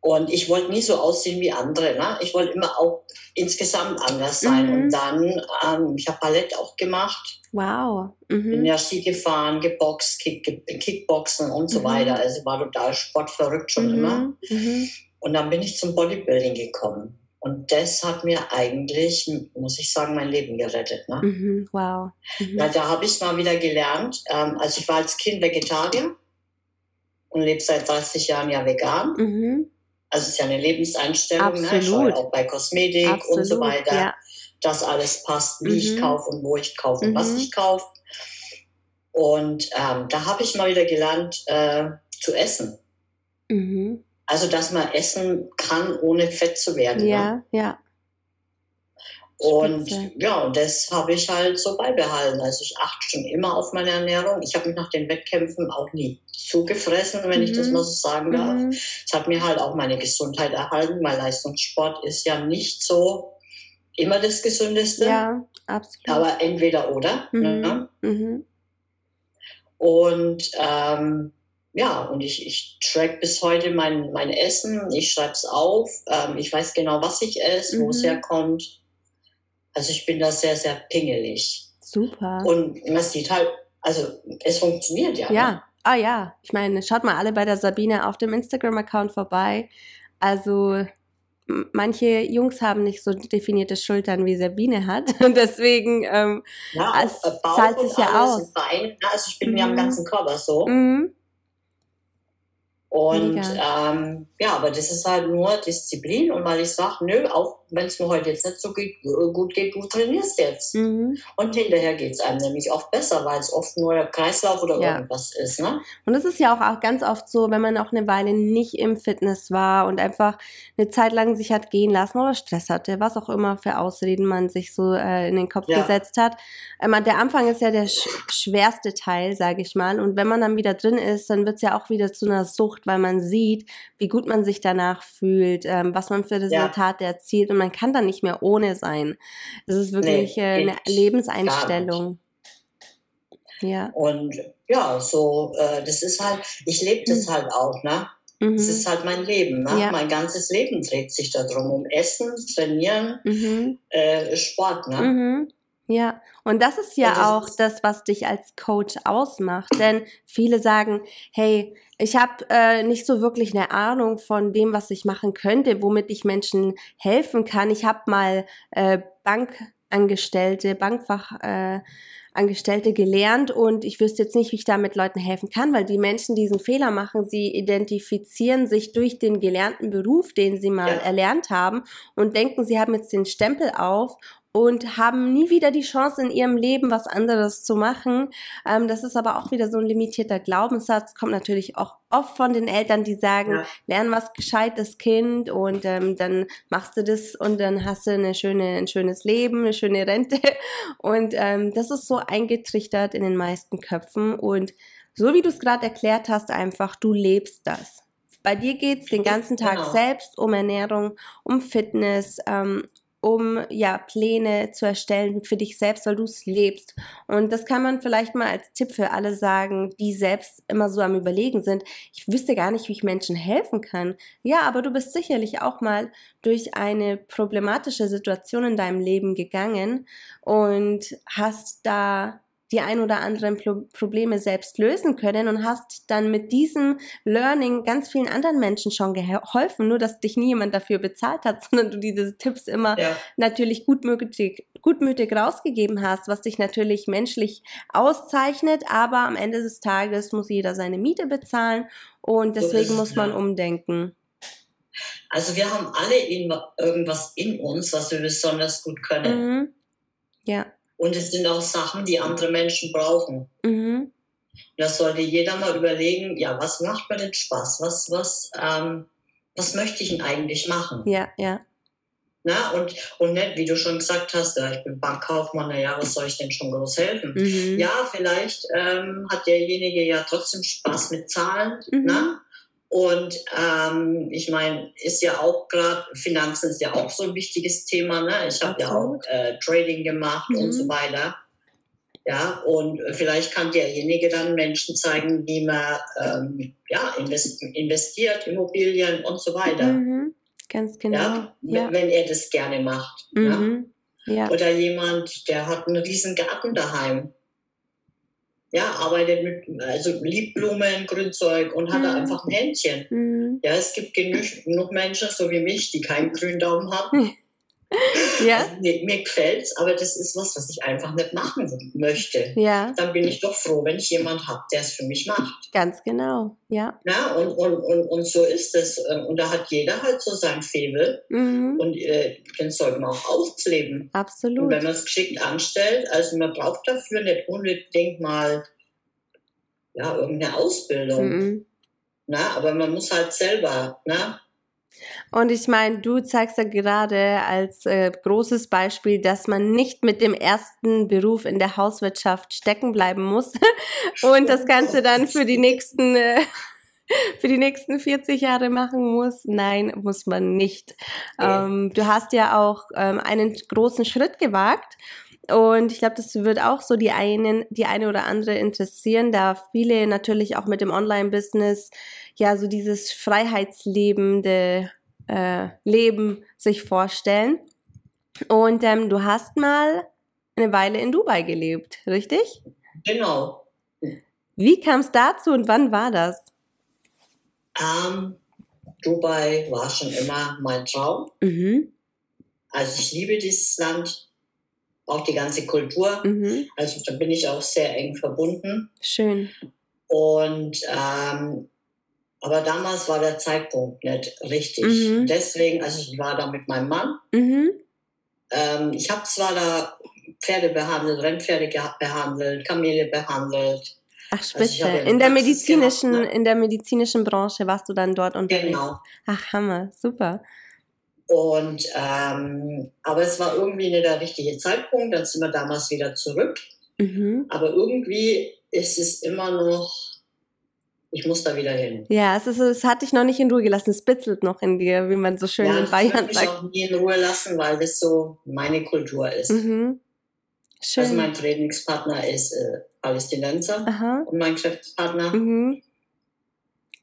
Und ich wollte nie so aussehen wie andere. Ne? Ich wollte immer auch insgesamt anders sein. Mhm. Und dann, ähm, ich habe Ballett auch gemacht. Wow. Mhm. Bin ja Ski gefahren, geboxt, Kick, Kickboxen und so mhm. weiter. Also war total sportverrückt schon mhm. immer. Und dann bin ich zum Bodybuilding gekommen. Und das hat mir eigentlich, muss ich sagen, mein Leben gerettet. Ne? Mhm, wow. Mhm. Ja, da habe ich mal wieder gelernt. Ähm, also ich war als Kind Vegetarier und lebe seit 30 Jahren ja vegan. Mhm. Also es ist ja eine Lebenseinstellung. Ne? Schaue auch bei Kosmetik Absolut, und so weiter, ja. dass alles passt, wie ich mhm. kaufe und wo ich kaufe und was mhm. ich kaufe. Und ähm, da habe ich mal wieder gelernt äh, zu essen. Mhm. Also, dass man essen kann, ohne fett zu werden. Ja, ne? ja. Und Spitze. ja, und das habe ich halt so beibehalten. Also ich achte schon immer auf meine Ernährung. Ich habe mich nach den Wettkämpfen auch nie zugefressen, wenn mhm. ich das mhm. mal so sagen darf. Mhm. Es hat mir halt auch meine Gesundheit erhalten, weil Leistungssport ist ja nicht so immer das Gesündeste. Ja, absolut. Aber entweder oder. Mhm. Ne? Mhm. Und ähm, ja, und ich, ich track bis heute mein, mein Essen, ich schreibe es auf, ähm, ich weiß genau, was ich esse, mhm. wo es herkommt. Also ich bin da sehr, sehr pingelig. Super. Und man sieht halt, also es funktioniert ja. Ja, ne? ah ja. Ich meine, schaut mal alle bei der Sabine auf dem Instagram-Account vorbei. Also manche Jungs haben nicht so definierte Schultern wie Sabine hat. Und deswegen ähm, ja, es zahlt sich ja aus. Bein, also ich bin mhm. mir am ganzen Körper so. Mhm. Und ähm, ja, aber das ist halt nur Disziplin und weil ich sage, nö, auch wenn es mir heute jetzt nicht so gut geht, du trainierst jetzt. Mhm. Und hinterher geht es einem nämlich oft besser, weil es oft nur der Kreislauf oder ja. irgendwas ist. Ne? Und es ist ja auch, auch ganz oft so, wenn man auch eine Weile nicht im Fitness war und einfach eine Zeit lang sich hat gehen lassen oder Stress hatte, was auch immer für Ausreden man sich so äh, in den Kopf ja. gesetzt hat. Ähm, der Anfang ist ja der sch schwerste Teil, sage ich mal. Und wenn man dann wieder drin ist, dann wird es ja auch wieder zu einer Sucht, weil man sieht, wie gut man sich danach fühlt, ähm, was man für Resultate ja. erzielt. Und man kann dann nicht mehr ohne sein. Das ist wirklich nee, äh, eine Lebenseinstellung. Ja. Und ja, so, äh, das ist halt, ich lebe das mhm. halt auch, ne? Mhm. Das ist halt mein Leben. Ne? Ja. Mein ganzes Leben dreht sich darum, um Essen, Trainieren, mhm. äh, Sport. Ne? Ja, und das ist ja das auch das, was dich als Coach ausmacht. Denn viele sagen, hey, ich habe äh, nicht so wirklich eine Ahnung von dem, was ich machen könnte, womit ich Menschen helfen kann. Ich habe mal äh, Bankangestellte, Bankfachangestellte äh, gelernt und ich wüsste jetzt nicht, wie ich damit Leuten helfen kann, weil die Menschen diesen Fehler machen. Sie identifizieren sich durch den gelernten Beruf, den sie mal ja. erlernt haben und denken, sie haben jetzt den Stempel auf und haben nie wieder die Chance in ihrem Leben was anderes zu machen. Ähm, das ist aber auch wieder so ein limitierter Glaubenssatz, kommt natürlich auch oft von den Eltern, die sagen, ja. lern was gescheites Kind und ähm, dann machst du das und dann hast du eine schöne, ein schönes Leben, eine schöne Rente und ähm, das ist so eingetrichtert in den meisten Köpfen und so wie du es gerade erklärt hast, einfach, du lebst das. Bei dir geht's den ganzen Tag genau. selbst um Ernährung, um Fitness, ähm, um ja Pläne zu erstellen für dich selbst, weil du es lebst. Und das kann man vielleicht mal als Tipp für alle sagen, die selbst immer so am Überlegen sind. Ich wüsste gar nicht, wie ich Menschen helfen kann. Ja, aber du bist sicherlich auch mal durch eine problematische Situation in deinem Leben gegangen und hast da die ein oder anderen Pro Probleme selbst lösen können und hast dann mit diesem Learning ganz vielen anderen Menschen schon geholfen, nur dass dich nie jemand dafür bezahlt hat, sondern du diese Tipps immer ja. natürlich gutmütig, gutmütig rausgegeben hast, was dich natürlich menschlich auszeichnet, aber am Ende des Tages muss jeder seine Miete bezahlen und deswegen muss man umdenken. Also wir haben alle irgendwas in uns, was wir besonders gut können. Mhm. Ja. Und es sind auch Sachen, die andere Menschen brauchen. Mhm. Da sollte jeder mal überlegen, ja, was macht mir denn Spaß? Was, was, ähm, was möchte ich denn eigentlich machen? Ja, ja. Na, und, und nicht, wie du schon gesagt hast, ja, ich bin Bankkaufmann, naja, was soll ich denn schon groß helfen? Mhm. Ja, vielleicht ähm, hat derjenige ja trotzdem Spaß mit Zahlen. Mhm. Na? Und ähm, ich meine, ist ja auch gerade, Finanzen ist ja auch so ein wichtiges Thema. Ne? Ich habe ja auch äh, Trading gemacht mhm. und so weiter. Ja, und vielleicht kann derjenige dann Menschen zeigen, wie man ähm, ja, investiert, Immobilien und so weiter. Mhm. Ganz genau. Ja, ja, Wenn er das gerne macht. Mhm. Ja? ja. Oder jemand, der hat einen riesen Garten daheim ja, arbeitet mit, also liebt Blumen, Grünzeug und hat mhm. da einfach ein Händchen. Mhm. Ja, es gibt genug, genug Menschen, so wie mich, die keinen grünen Daumen haben. Ja. Also, mir, mir gefällt's, aber das ist was, was ich einfach nicht machen möchte. Ja. Dann bin ich doch froh, wenn ich jemand habe, der es für mich macht. Ganz genau, ja. Ja, und, und, und, und so ist es. Ähm, und da hat jeder halt so sein Febel. Mhm. Und äh, den sollte man auch ausleben. Absolut. Und wenn man es geschickt anstellt, also man braucht dafür nicht unbedingt mal ja, irgendeine Ausbildung. Mhm. Na, aber man muss halt selber, ne? Und ich meine, du zeigst ja gerade als äh, großes Beispiel, dass man nicht mit dem ersten Beruf in der Hauswirtschaft stecken bleiben muss und das Ganze dann für die nächsten äh, für die nächsten 40 Jahre machen muss. Nein, muss man nicht. Ähm, du hast ja auch ähm, einen großen Schritt gewagt. Und ich glaube, das wird auch so die einen, die eine oder andere interessieren, da viele natürlich auch mit dem Online-Business ja so dieses freiheitslebende äh, Leben sich vorstellen. Und ähm, du hast mal eine Weile in Dubai gelebt, richtig? Genau. Wie kam es dazu und wann war das? Ähm, Dubai war schon immer mein Traum. Mhm. Also ich liebe dieses Land, auch die ganze Kultur. Mhm. Also da bin ich auch sehr eng verbunden. Schön. Und ähm, aber damals war der Zeitpunkt nicht richtig. Mhm. Deswegen, also ich war da mit meinem Mann. Mhm. Ähm, ich habe zwar da Pferde behandelt, Rennpferde behandelt, Kamele behandelt. Ach, also spitze. Also in der medizinischen, gemacht, ne? in der medizinischen Branche warst du dann dort unterwegs. Genau. Ach, Hammer, super. Und ähm, aber es war irgendwie nicht der richtige Zeitpunkt. Dann sind wir damals wieder zurück. Mhm. Aber irgendwie ist es immer noch ich muss da wieder hin. Ja, es, ist, es hat dich noch nicht in Ruhe gelassen. Es bitzelt noch in dir, wie man so schön ja, in Bayern sagt. Ich mich auch nie in Ruhe lassen, weil das so meine Kultur ist. Mhm. Schön. Also mein Trainingspartner ist äh, Palästinenser Aha. und mein Geschäftspartner. Mhm.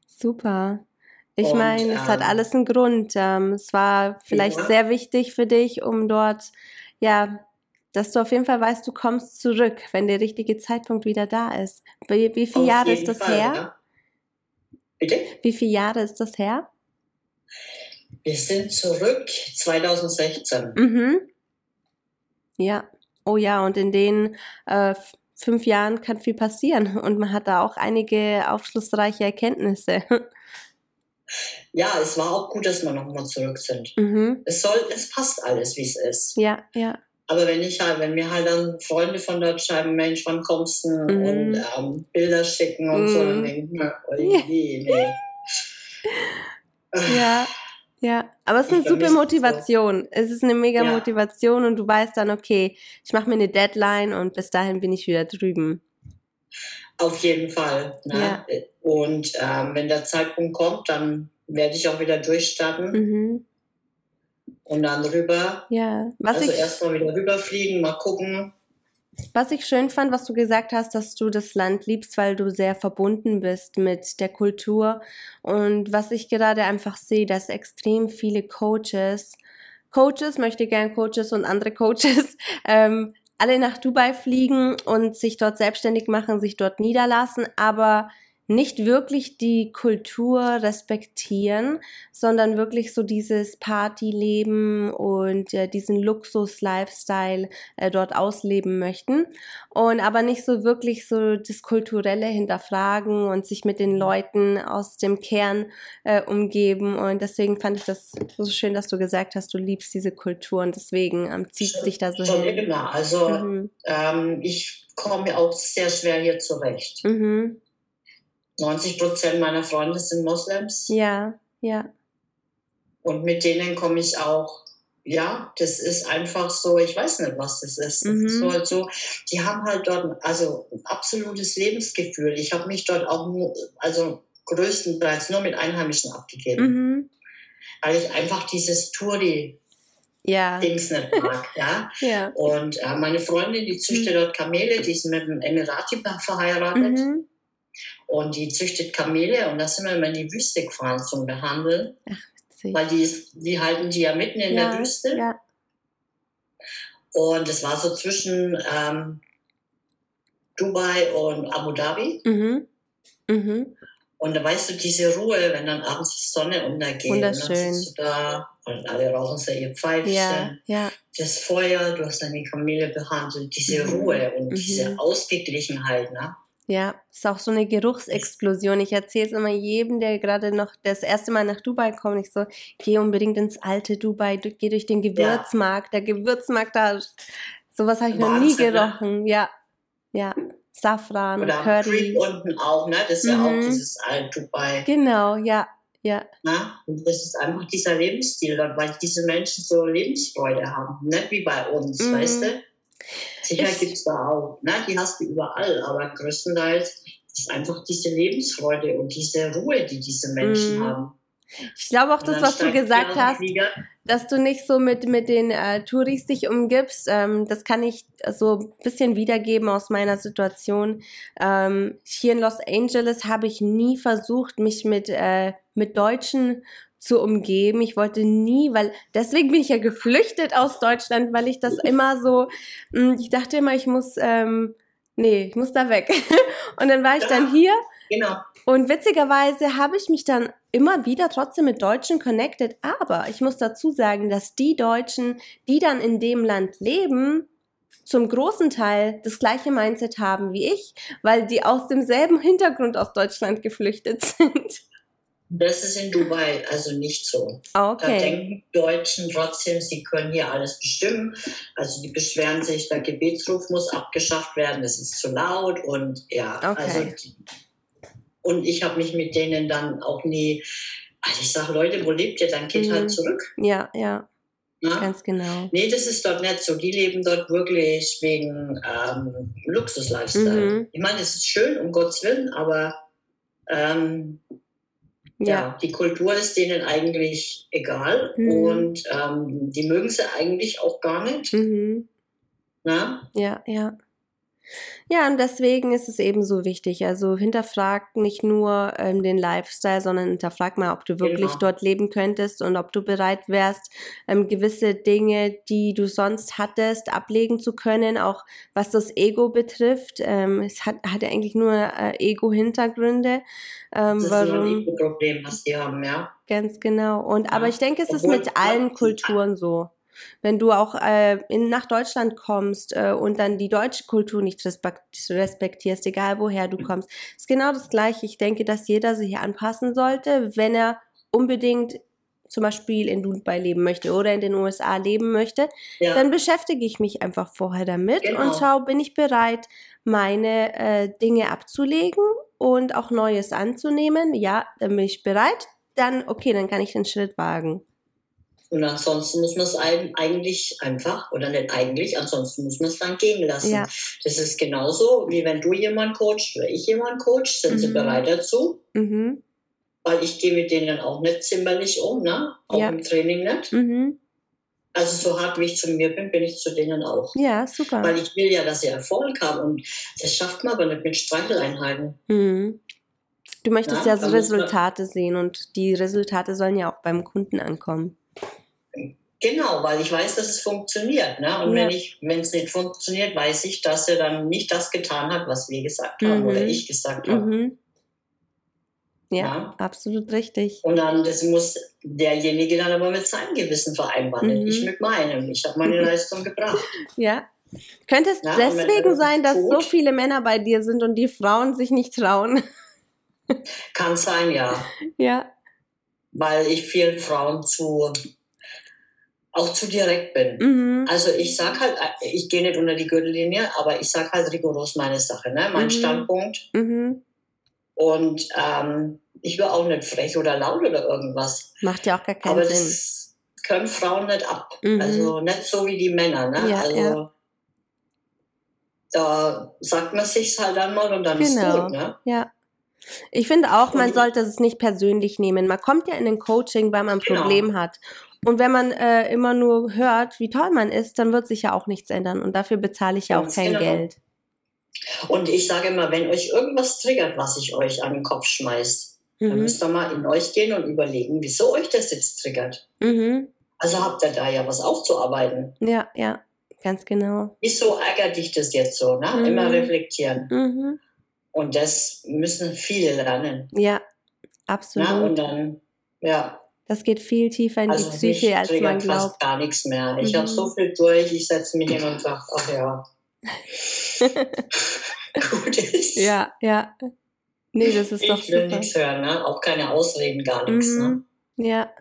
Super. Ich meine, es hat ähm, alles einen Grund. Ähm, es war vielleicht ja. sehr wichtig für dich, um dort ja dass du auf jeden Fall weißt, du kommst zurück, wenn der richtige Zeitpunkt wieder da ist. Wie, wie viele Jahre ist das Fall, her? Ja. Bitte? Wie viele Jahre ist das her? Wir sind zurück 2016. Mhm. Ja. Oh ja, und in den äh, fünf Jahren kann viel passieren und man hat da auch einige aufschlussreiche Erkenntnisse. Ja, es war auch gut, dass wir nochmal zurück sind. Mhm. Es soll, es passt alles, wie es ist. Ja, ja. Aber wenn ich halt, wenn mir halt dann Freunde von dort schreiben, Mensch, wann kommst du? Mhm. Und ähm, Bilder schicken und mhm. so, dann mhm. denke ich mir, oh nee, nee. ja. Ja, aber es ist eine super Motivation. So. Es ist eine mega ja. Motivation und du weißt dann, okay, ich mache mir eine Deadline und bis dahin bin ich wieder drüben. Auf jeden Fall. Ne? Ja. Und ähm, wenn der Zeitpunkt kommt, dann werde ich auch wieder durchstarten. Mhm. Und dann rüber. Ja. Was also erstmal wieder rüberfliegen, mal gucken. Was ich schön fand, was du gesagt hast, dass du das Land liebst, weil du sehr verbunden bist mit der Kultur. Und was ich gerade einfach sehe, dass extrem viele Coaches, Coaches, möchte gern Coaches und andere Coaches, ähm, alle nach Dubai fliegen und sich dort selbstständig machen, sich dort niederlassen, aber nicht wirklich die Kultur respektieren, sondern wirklich so dieses Partyleben und äh, diesen Luxus-Lifestyle äh, dort ausleben möchten und aber nicht so wirklich so das Kulturelle hinterfragen und sich mit den Leuten aus dem Kern äh, umgeben und deswegen fand ich das so schön, dass du gesagt hast, du liebst diese Kultur und deswegen ähm, zieht dich da so schon hin. Immer. Also mhm. ähm, ich komme auch sehr schwer hier zurecht. Mhm. 90 Prozent meiner Freunde sind Moslems. Ja, ja. Und mit denen komme ich auch, ja, das ist einfach so, ich weiß nicht, was das ist. Das mhm. ist so halt so, die haben halt dort also ein absolutes Lebensgefühl. Ich habe mich dort auch, also größtenteils nur mit Einheimischen abgegeben. Mhm. Weil ich einfach dieses Touri ja. Dings nicht mag. Ja? ja. Und äh, meine Freundin, die züchtet mhm. dort Kamele, die ist mit einem Emirati verheiratet. Mhm. Und die züchtet Kamele und da sind wir immer in die Wüste gefahren zum Behandeln. Ach, weil die, die halten die ja mitten in ja, der Wüste. Ja. Und es war so zwischen ähm, Dubai und Abu Dhabi. Mhm. Mhm. Und da weißt du, diese Ruhe, wenn dann abends die Sonne untergeht. Wunderschön. Und dann sitzt du da und alle rauchen so ihr Pfeifchen. Ja, ja. Das Feuer, du hast deine Kamele behandelt, diese mhm. Ruhe und mhm. diese Ausgeglichenheit. Ne? Ja, ist auch so eine Geruchsexplosion. Ich erzähle es immer jedem, der gerade noch das erste Mal nach Dubai kommt. Ich so, geh unbedingt ins alte Dubai, geh durch den Gewürzmarkt. Ja. Der Gewürzmarkt da, sowas habe ich noch nie ne? gerochen. Ja, ja. Safran, Oder Curry. unten auch, ne? Das ist mhm. ja auch mhm. dieses alte Dubai. Genau, ja, ja. Na? Und das ist einfach dieser Lebensstil, weil diese Menschen so Lebensfreude haben. Nicht wie bei uns, mhm. weißt du? Sicher gibt es da auch, ne? die hast du überall, aber größtenteils ist einfach diese Lebensfreude und diese Ruhe, die diese Menschen mm. haben. Ich glaube auch das, was du gesagt hast, dass du nicht so mit, mit den äh, Touris dich umgibst. Ähm, das kann ich so ein bisschen wiedergeben aus meiner Situation. Ähm, hier in Los Angeles habe ich nie versucht, mich mit, äh, mit Deutschen zu umgeben. Ich wollte nie, weil deswegen bin ich ja geflüchtet aus Deutschland, weil ich das immer so, hm, ich dachte immer, ich muss, ähm, nee, ich muss da weg. Und dann war ich dann hier. Genau. Und witzigerweise habe ich mich dann immer wieder trotzdem mit Deutschen connected. Aber ich muss dazu sagen, dass die Deutschen, die dann in dem Land leben, zum großen Teil das gleiche Mindset haben wie ich, weil die aus demselben Hintergrund aus Deutschland geflüchtet sind. Das ist in Dubai also nicht so. Okay. Da denken Deutschen trotzdem, sie können hier alles bestimmen. Also die beschweren sich, der Gebetsruf muss abgeschafft werden, es ist zu laut und ja, okay. also und ich habe mich mit denen dann auch nie, also ich sage, Leute, wo lebt ihr? Dann geht halt mhm. halt zurück. Ja, ja. Na? Ganz genau. Nee, das ist dort nicht so. Die leben dort wirklich wegen ähm, Luxus-Lifestyle. Mhm. Ich meine, es ist schön, um Gottes Willen, aber ähm, ja. ja. die Kultur ist denen eigentlich egal mhm. und ähm, die mögen sie eigentlich auch gar nicht. Mhm. Na? Ja, ja. Ja, und deswegen ist es eben so wichtig. Also hinterfrag nicht nur ähm, den Lifestyle, sondern hinterfrag mal, ob du wirklich genau. dort leben könntest und ob du bereit wärst, ähm, gewisse Dinge, die du sonst hattest, ablegen zu können, auch was das Ego betrifft. Ähm, es hat, hat ja eigentlich nur äh, Ego-Hintergründe. Ähm, das warum, ist ein Ego-Problem, was die haben, ja. Ganz genau. Und ja. aber ich denke, es Obwohl, ist mit allen Kulturen so. Wenn du auch äh, in, nach Deutschland kommst äh, und dann die deutsche Kultur nicht respektierst, egal woher du kommst, ist genau das Gleiche. Ich denke, dass jeder sich anpassen sollte, wenn er unbedingt zum Beispiel in Dubai leben möchte oder in den USA leben möchte, ja. dann beschäftige ich mich einfach vorher damit genau. und schau, bin ich bereit, meine äh, Dinge abzulegen und auch Neues anzunehmen. Ja, dann bin ich bereit. Dann, okay, dann kann ich den Schritt wagen. Und ansonsten muss man es eigentlich einfach, oder nicht eigentlich, ansonsten muss man es dann gehen lassen. Ja. Das ist genauso, wie wenn du jemanden coachst oder ich jemanden coach, sind mhm. sie bereit dazu. Mhm. Weil ich gehe mit denen auch nicht zimmerlich um, ne? auch ja. im Training nicht. Mhm. Also so hart wie ich zu mir bin, bin ich zu denen auch. Ja, super. Weil ich will ja, dass sie Erfolg haben und das schafft man aber nicht mit Streicheleinheiten. Mhm. Du möchtest ja, ja so Resultate sehen und die Resultate sollen ja auch beim Kunden ankommen. Genau, weil ich weiß, dass es funktioniert. Ne? Und ja. wenn es nicht funktioniert, weiß ich, dass er dann nicht das getan hat, was wir gesagt haben mhm. oder ich gesagt habe. Mhm. Ja, ja, absolut richtig. Und dann das muss derjenige dann aber mit seinem Gewissen vereinbaren, mhm. ich mit meinem. Ich habe meine Leistung gebracht. Ja. Könnte es ja, deswegen sein, dass tut, so viele Männer bei dir sind und die Frauen sich nicht trauen? Kann sein, ja. Ja. Weil ich vielen Frauen zu auch zu direkt bin. Mhm. Also ich sag halt, ich gehe nicht unter die Gürtellinie, aber ich sag halt rigoros meine Sache, ne? mein mhm. Standpunkt. Mhm. Und ähm, ich will auch nicht frech oder laut oder irgendwas. Macht ja auch gar keinen aber Sinn. Das können Frauen nicht ab. Mhm. Also nicht so wie die Männer. Ne? Ja, also ja. da sagt man sich's halt einmal und dann genau. ist gut. Ne? Ja. Ich finde auch, man sollte es nicht persönlich nehmen. Man kommt ja in ein Coaching, weil man ein genau. Problem hat. Und wenn man äh, immer nur hört, wie toll man ist, dann wird sich ja auch nichts ändern. Und dafür bezahle ich ja auch kein genau. Geld. Und ich sage immer, wenn euch irgendwas triggert, was ich euch an den Kopf schmeißt, mhm. dann müsst ihr mal in euch gehen und überlegen, wieso euch das jetzt triggert. Mhm. Also habt ihr da ja was aufzuarbeiten. Ja, ja, ganz genau. Wieso ärgert dich das jetzt so? Ne? Mhm. Immer reflektieren. Mhm. Und das müssen viele lernen. Ja, absolut. Na, und dann, ja. Das geht viel tiefer in also die Psyche, als man glaubt. fast gar nichts mehr. Ich mhm. habe so viel durch, ich setze mich hin und sage, ach ja. Gut ist. Ja, ja. Nee, das ist ich doch super. Ich will nichts hören, ne? auch keine Ausreden, gar nichts. Ne? Mhm. Ne? Ja.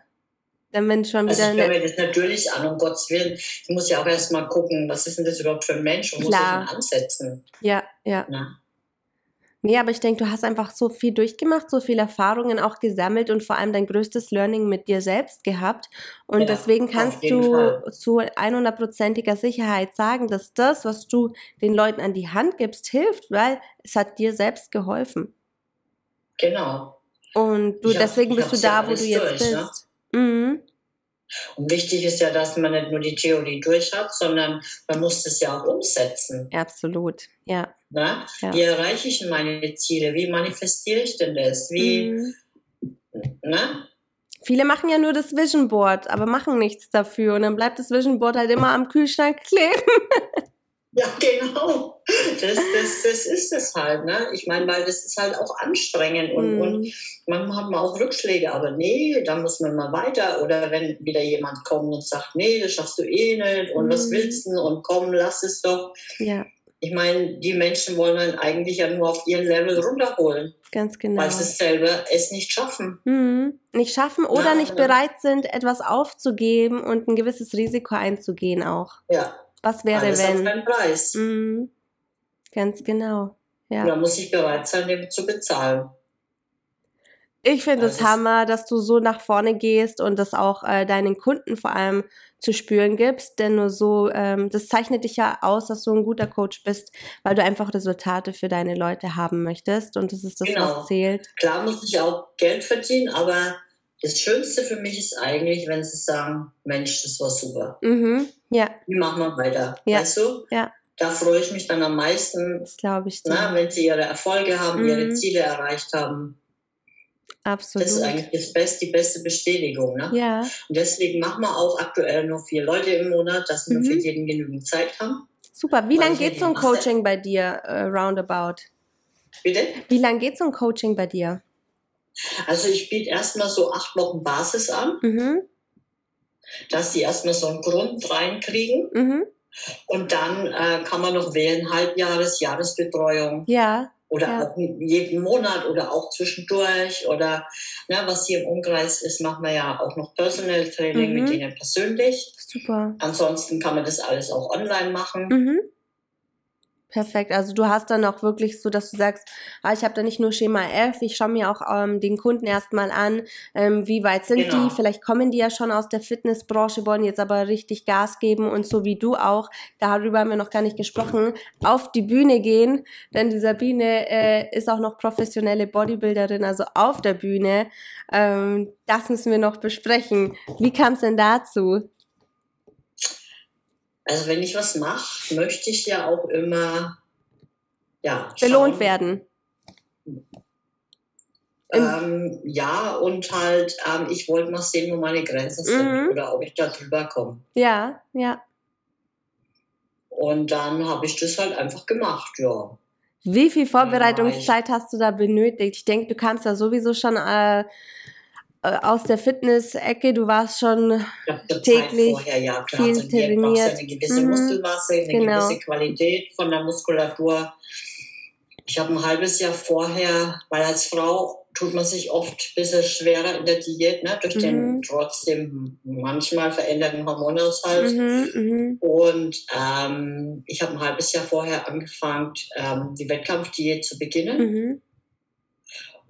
Dann wenn schon also wieder. Ich höre mir das natürlich an, um Gottes Willen. Ich muss ja auch erst mal gucken, was ist denn das überhaupt für ein Mensch und Klar. muss ich ihn ansetzen. Ja, ja. Na? Nee, aber ich denke, du hast einfach so viel durchgemacht, so viele Erfahrungen auch gesammelt und vor allem dein größtes Learning mit dir selbst gehabt. Und ja, deswegen kannst du Fall. zu 100%iger Sicherheit sagen, dass das, was du den Leuten an die Hand gibst, hilft, weil es hat dir selbst geholfen. Genau. Und du, deswegen bist du da, wo du jetzt durch, ne? bist. Ne? Mhm. Und wichtig ist ja, dass man nicht nur die Theorie durch hat, sondern man muss es ja auch umsetzen. Absolut, ja. Na? ja. Wie erreiche ich meine Ziele? Wie manifestiere ich denn das? Wie, mhm. na? Viele machen ja nur das Vision Board, aber machen nichts dafür. Und dann bleibt das Vision Board halt immer am Kühlschrank kleben. Ja, genau. Das, das, das ist es halt. Ne? Ich meine, weil das ist halt auch anstrengend und, mm. und manchmal hat man auch Rückschläge, aber nee, da muss man mal weiter. Oder wenn wieder jemand kommt und sagt, nee, das schaffst du eh nicht und mm. was willst du und komm, lass es doch. Ja. Ich meine, die Menschen wollen dann eigentlich ja nur auf ihren Level runterholen. Ganz genau. Weil sie selber es nicht schaffen. Mhm. Nicht schaffen oder ja, nicht ja. bereit sind, etwas aufzugeben und ein gewisses Risiko einzugehen auch. Ja, was wäre, Alles wenn? Hat Preis. Mhm. Ganz genau. Ja. Da muss ich bereit sein, den zu bezahlen. Ich finde es Hammer, dass du so nach vorne gehst und das auch äh, deinen Kunden vor allem zu spüren gibst, denn nur so, ähm, das zeichnet dich ja aus, dass du ein guter Coach bist, weil du einfach Resultate für deine Leute haben möchtest und das ist das, genau. was zählt. Klar muss ich auch Geld verdienen, aber das Schönste für mich ist eigentlich, wenn sie sagen, Mensch, das war super. Mhm. Ja. Wie machen wir weiter? Ja. Weißt du? Ja. da freue ich mich dann am meisten, das glaube ich, na, wenn sie ihre Erfolge haben, mhm. ihre Ziele erreicht haben. Absolut. Das ist eigentlich das beste, die beste Bestätigung. Ne? Ja. Und deswegen machen wir auch aktuell nur vier Leute im Monat, dass wir mhm. für jeden genügend Zeit haben. Super. Wie lange geht so ein Coaching bei dir, uh, roundabout? Bitte? Wie lange geht so ein Coaching bei dir? Also ich biete erstmal so acht Wochen Basis an, mhm. dass sie erstmal so einen Grund reinkriegen. Mhm. Und dann äh, kann man noch wählen, Halbjahres, Jahresbetreuung. Ja. Oder ja. jeden Monat oder auch zwischendurch. Oder ne, was hier im Umkreis ist, machen wir ja auch noch Personal Training mhm. mit denen persönlich. Super. Ansonsten kann man das alles auch online machen. Perfekt. Also du hast dann auch wirklich so, dass du sagst, ah, ich habe da nicht nur Schema F, ich schaue mir auch ähm, den Kunden erstmal an, ähm, wie weit sind genau. die, vielleicht kommen die ja schon aus der Fitnessbranche, wollen jetzt aber richtig Gas geben und so wie du auch, darüber haben wir noch gar nicht gesprochen, auf die Bühne gehen, denn die Sabine äh, ist auch noch professionelle Bodybuilderin, also auf der Bühne. Ähm, das müssen wir noch besprechen. Wie kam es denn dazu? Also wenn ich was mache, möchte ich ja auch immer ja, belohnt werden. Ähm, ja, und halt, ähm, ich wollte mal sehen, wo meine Grenzen sind mhm. oder ob ich da drüber komme. Ja, ja. Und dann habe ich das halt einfach gemacht, ja. Wie viel Vorbereitungszeit hast du da benötigt? Ich denke, du kannst ja sowieso schon äh, aus der Fitness-Ecke, du warst schon täglich vorher, ja, klar. viel also trainiert. eine gewisse mhm. Muskelmasse, eine genau. gewisse Qualität von der Muskulatur. Ich habe ein halbes Jahr vorher, weil als Frau tut man sich oft ein bisschen schwerer in der Diät, ne, durch mhm. den trotzdem manchmal veränderten Hormonaushalt. Mhm, mhm. Und ähm, ich habe ein halbes Jahr vorher angefangen, ähm, die Wettkampfdiät zu beginnen.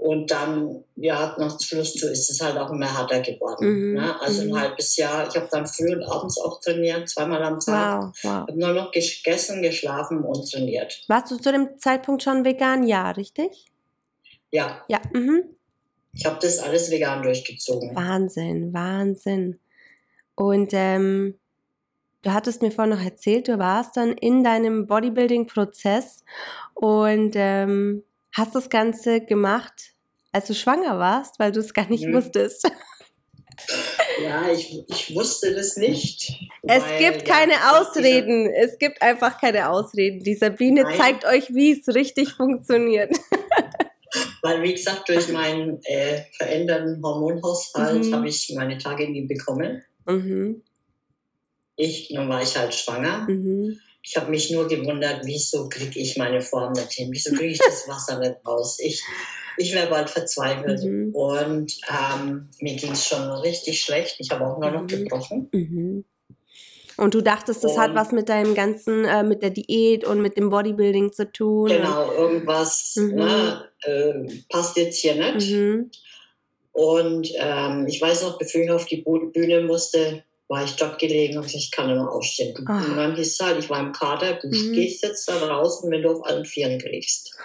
Und dann, ja, nach Schluss zu ist es halt auch immer härter geworden. Mhm. Ne? Also ein mhm. halbes Jahr. Ich habe dann früh und abends auch trainiert, zweimal am Tag. Wow, wow. Habe nur noch gegessen, geschlafen und trainiert. Warst du zu dem Zeitpunkt schon vegan? Ja, richtig? Ja. Ja. Mhm. Ich habe das alles vegan durchgezogen. Wahnsinn, Wahnsinn. Und ähm, du hattest mir vorhin noch erzählt, du warst dann in deinem Bodybuilding-Prozess und ähm, hast das Ganze gemacht, als du schwanger warst, weil du es gar nicht mhm. wusstest. Ja, ich, ich wusste das nicht. Es weil, gibt keine ja, Ausreden. Es gibt einfach keine Ausreden. Die Sabine Nein. zeigt euch, wie es richtig funktioniert. Weil, wie gesagt, durch meinen äh, veränderten Hormonhaushalt mhm. habe ich meine Tage nie bekommen. Mhm. Ich, nun war ich halt schwanger. Mhm. Ich habe mich nur gewundert, wieso kriege ich meine Form nicht hin? Wieso kriege ich das Wasser nicht raus? Ich, ich wäre bald verzweifelt. Mhm. Und ähm, mir ging es schon richtig schlecht. Ich habe auch nur noch mhm. gebrochen. Mhm. Und du dachtest, das und, hat was mit deinem ganzen, äh, mit der Diät und mit dem Bodybuilding zu tun? Genau, irgendwas mhm. ne, äh, passt jetzt hier nicht. Mhm. Und ähm, ich weiß noch, bevor ich auf die Bühne musste, war ich dort gelegen und ich kann mehr aufstehen. Ah. und dann hieß es halt, ich war im Kader, du mhm. gehst jetzt da draußen, wenn du auf allen Vieren kriegst.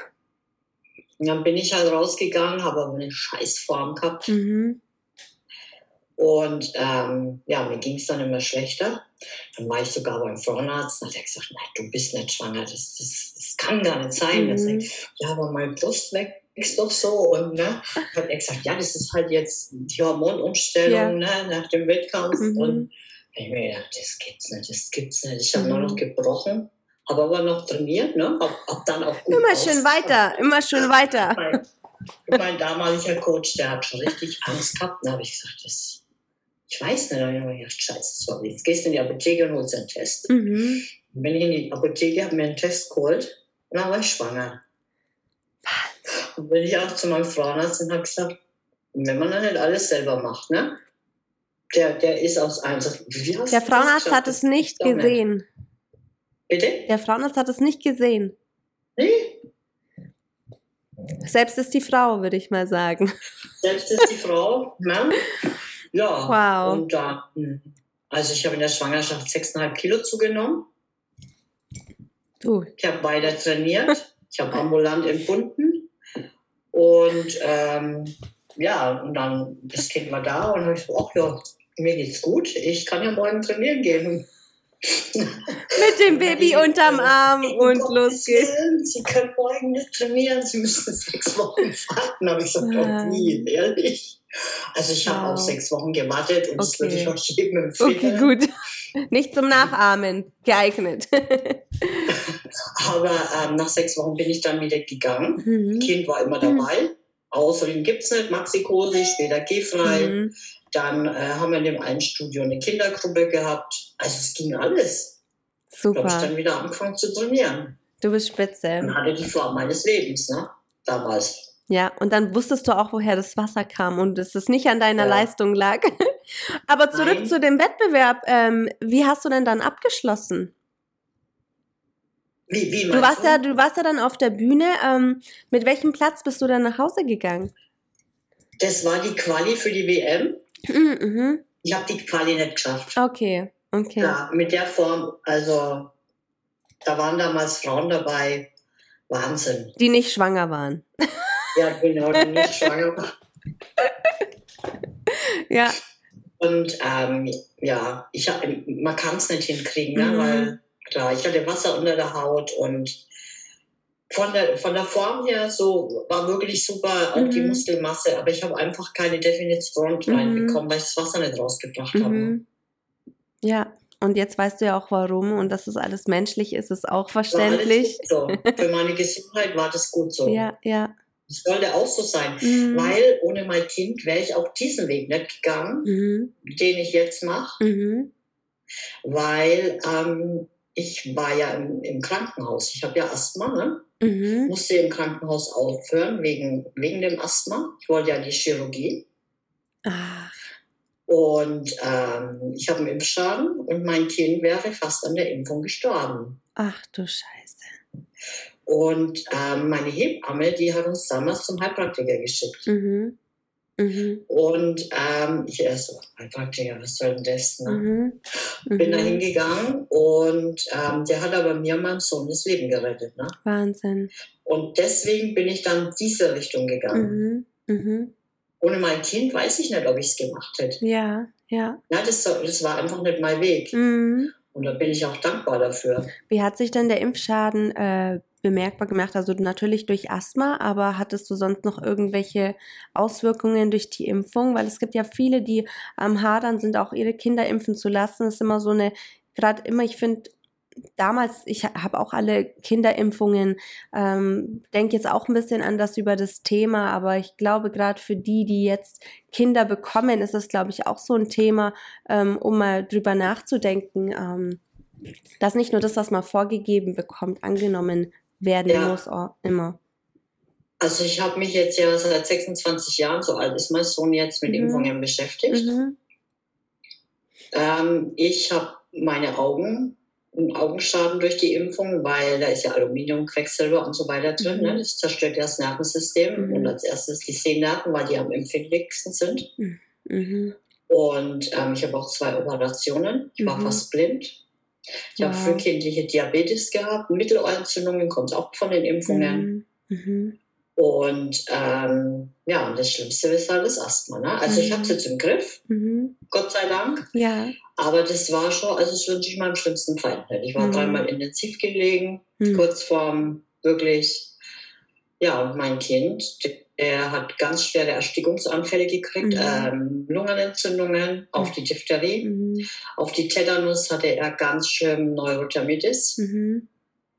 Und dann bin ich halt rausgegangen, habe aber eine Scheißform gehabt. Mhm. Und ähm, ja, mir ging es dann immer schlechter. Dann war ich sogar beim Frauenarzt und hat er gesagt, nein, du bist nicht schwanger, das, das, das kann gar nicht sein. Mhm. Ich, ja, aber mein Brust wächst doch so. Und ne, hat er gesagt, ja, das ist halt jetzt die Hormonumstellung ja. ne, nach dem Wettkampf. Mhm. Und ich mir gedacht, das gibt's nicht, das gibt's nicht. Ich habe mhm. nur noch gebrochen, habe aber noch trainiert, ne, hab, hab dann auch gut Immer schön weiter, immer schön weiter. Mein, mein damaliger Coach, der hat schon richtig Angst gehabt. Da habe ich gesagt, das ich weiß nicht, dann habe ich gedacht, scheiße, sorry, jetzt gehst du in die Apotheke und holst einen Test. Mhm. Bin ich in die Apotheke, habe mir einen Test geholt und dann war ich schwanger. Und bin ich auch zu meinem Frauenarzt und habe gesagt, wenn man dann nicht alles selber macht, ne? Der, der ist aus Einsatz. Der Frauenarzt hat es nicht gesehen. Bitte? Der Frauenarzt hat es nicht gesehen. Nee. Selbst ist die Frau, würde ich mal sagen. Selbst ist die Frau, ne? Ja. Wow. Und da, hm, also ich habe in der Schwangerschaft 6,5 Kilo zugenommen. Du. Ich habe weiter trainiert. Ich habe ambulant entbunden. Und ähm, ja, und dann das Kind war da und habe ich so, ach ja, mir geht's gut. Ich kann ja morgen trainieren gehen. Mit dem Baby unterm Arm und los geht's. Sie können morgen nicht trainieren, Sie müssen sechs Wochen warten. Habe ich gesagt, ah. nie, ehrlich. Also ich habe wow. auch sechs Wochen gewartet und okay. das würde ich auch jedem empfehlen. Okay, gut. Nicht zum Nachahmen geeignet. Aber ähm, nach sechs Wochen bin ich dann wieder gegangen. Mhm. Kind war immer dabei. Mhm. Außerdem gibt es nicht Maxikosi, später gehfrei. Mhm. Dann äh, haben wir in dem einen Studio eine Kindergruppe gehabt. Also es ging alles. Super. Da habe ich dann wieder angefangen zu trainieren. Du bist spitze. Und hatte die Form meines Lebens, ne? Damals. Ja, und dann wusstest du auch, woher das Wasser kam und dass es nicht an deiner ja. Leistung lag. Aber zurück Nein. zu dem Wettbewerb. Ähm, wie hast du denn dann abgeschlossen? Wie, wie du warst du? ja, du warst ja dann auf der Bühne. Ähm, mit welchem Platz bist du dann nach Hause gegangen? Das war die Quali für die WM. Mhm. mhm. Ich habe die Quali nicht geschafft. Okay, okay. Ja, mit der Form, also da waren damals Frauen dabei. Wahnsinn. Die nicht schwanger waren. Ja, genau, die nicht schwanger war. ja. Und ähm, ja, ich man kann es nicht hinkriegen, ne? Mhm. weil klar, ich hatte Wasser unter der Haut und von der, von der Form her so war wirklich super, auch mhm. die Muskelmasse, aber ich habe einfach keine Definition mhm. reinbekommen, weil ich das Wasser nicht rausgebracht mhm. habe. Ja, und jetzt weißt du ja auch warum und dass das alles menschlich ist, ist auch verständlich. So. Für meine Gesundheit war das gut so. Ja, ja. Es sollte auch so sein, mhm. weil ohne mein Kind wäre ich auch diesen Weg nicht gegangen, mhm. den ich jetzt mache, mhm. weil ähm, ich war ja im, im Krankenhaus. Ich habe ja Asthma, ne? Mhm. musste im Krankenhaus aufhören wegen, wegen dem Asthma. Ich wollte ja die Chirurgie. Ach. Und ähm, ich habe einen Impfschaden und mein Kind wäre fast an der Impfung gestorben. Ach du Scheiße. Und ähm, meine Hebamme, die hat uns damals zum Heilpraktiker geschickt. Mhm. Mhm. Und ähm, ich erst so, Heilpraktiker, was soll denn das? Ne? Mhm. Bin da mhm. hingegangen und ähm, der hat aber mir und meinem Sohn das Leben gerettet. Ne? Wahnsinn. Und deswegen bin ich dann diese Richtung gegangen. Mhm. Mhm. Ohne mein Kind weiß ich nicht, ob ich es gemacht hätte. Ja, ja. ja das, das war einfach nicht mein Weg. Und da bin ich auch dankbar dafür. Wie hat sich denn der Impfschaden äh, bemerkbar gemacht? Also natürlich durch Asthma, aber hattest du sonst noch irgendwelche Auswirkungen durch die Impfung? Weil es gibt ja viele, die am Hadern sind, auch ihre Kinder impfen zu lassen. Das ist immer so eine, gerade immer, ich finde, damals, ich habe auch alle Kinderimpfungen, ähm, denke jetzt auch ein bisschen anders über das Thema, aber ich glaube, gerade für die, die jetzt Kinder bekommen, ist das, glaube ich, auch so ein Thema, ähm, um mal drüber nachzudenken, ähm, dass nicht nur das, was man vorgegeben bekommt, angenommen werden ja. muss, auch immer. Also ich habe mich jetzt ja seit 26 Jahren, so alt ist mein Sohn jetzt, mit mhm. Impfungen beschäftigt. Mhm. Ähm, ich habe meine Augen, einen Augenschaden durch die Impfung, weil da ist ja Aluminium, Quecksilber und so weiter drin. Mhm. Ne? Das zerstört ja das Nervensystem mhm. und als erstes die Sehnerven, weil die am empfindlichsten sind. Mhm. Und ähm, ich habe auch zwei Operationen. Ich war mhm. fast blind. Ich ja. habe frühkindliche Diabetes gehabt, Mittelohrentzündungen kommt auch von den Impfungen. Und ähm, ja, und das Schlimmste ist halt das Asthma. Ne? Also mhm. ich habe es jetzt im Griff, mhm. Gott sei Dank. Ja. Aber das war schon, also es wünsche ich meinem schlimmsten Feind nicht. Ich war mhm. dreimal intensiv gelegen, mhm. kurz vorm wirklich, ja, und mein Kind, er hat ganz schwere Erstickungsanfälle gekriegt, mhm. ähm, Lungenentzündungen, auf die Diphtherie, mhm. auf die Tetanus hatte er ganz schön Neurothermitis.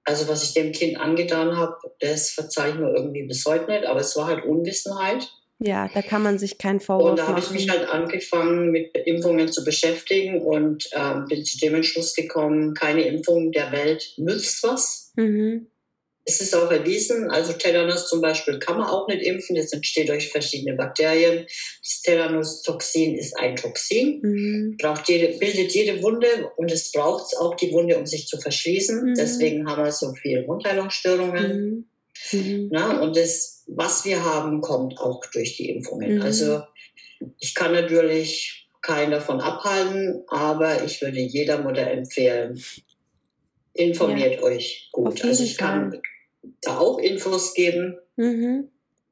Also was ich dem Kind angetan habe, das verzeihe ich mir irgendwie bis heute nicht, aber es war halt Unwissenheit. Ja, da kann man sich keinen Vorwurf machen. Und da habe ich mich halt angefangen, mit Impfungen zu beschäftigen und ähm, bin zu dem Entschluss gekommen, keine Impfung der Welt nützt was. Mhm. Es ist auch erwiesen, also Tetanus zum Beispiel kann man auch nicht impfen, das entsteht durch verschiedene Bakterien. Das Tetanus-Toxin ist ein Toxin, mhm. braucht jede, bildet jede Wunde und es braucht auch die Wunde, um sich zu verschließen. Mhm. Deswegen haben wir so viele Wundheilungsstörungen. Mhm. mhm. Na, und das, was wir haben, kommt auch durch die Impfungen. Mhm. Also ich kann natürlich keinen davon abhalten, aber ich würde jeder Mutter empfehlen, informiert ja. euch gut. Also ich kann da auch Infos geben. Mhm.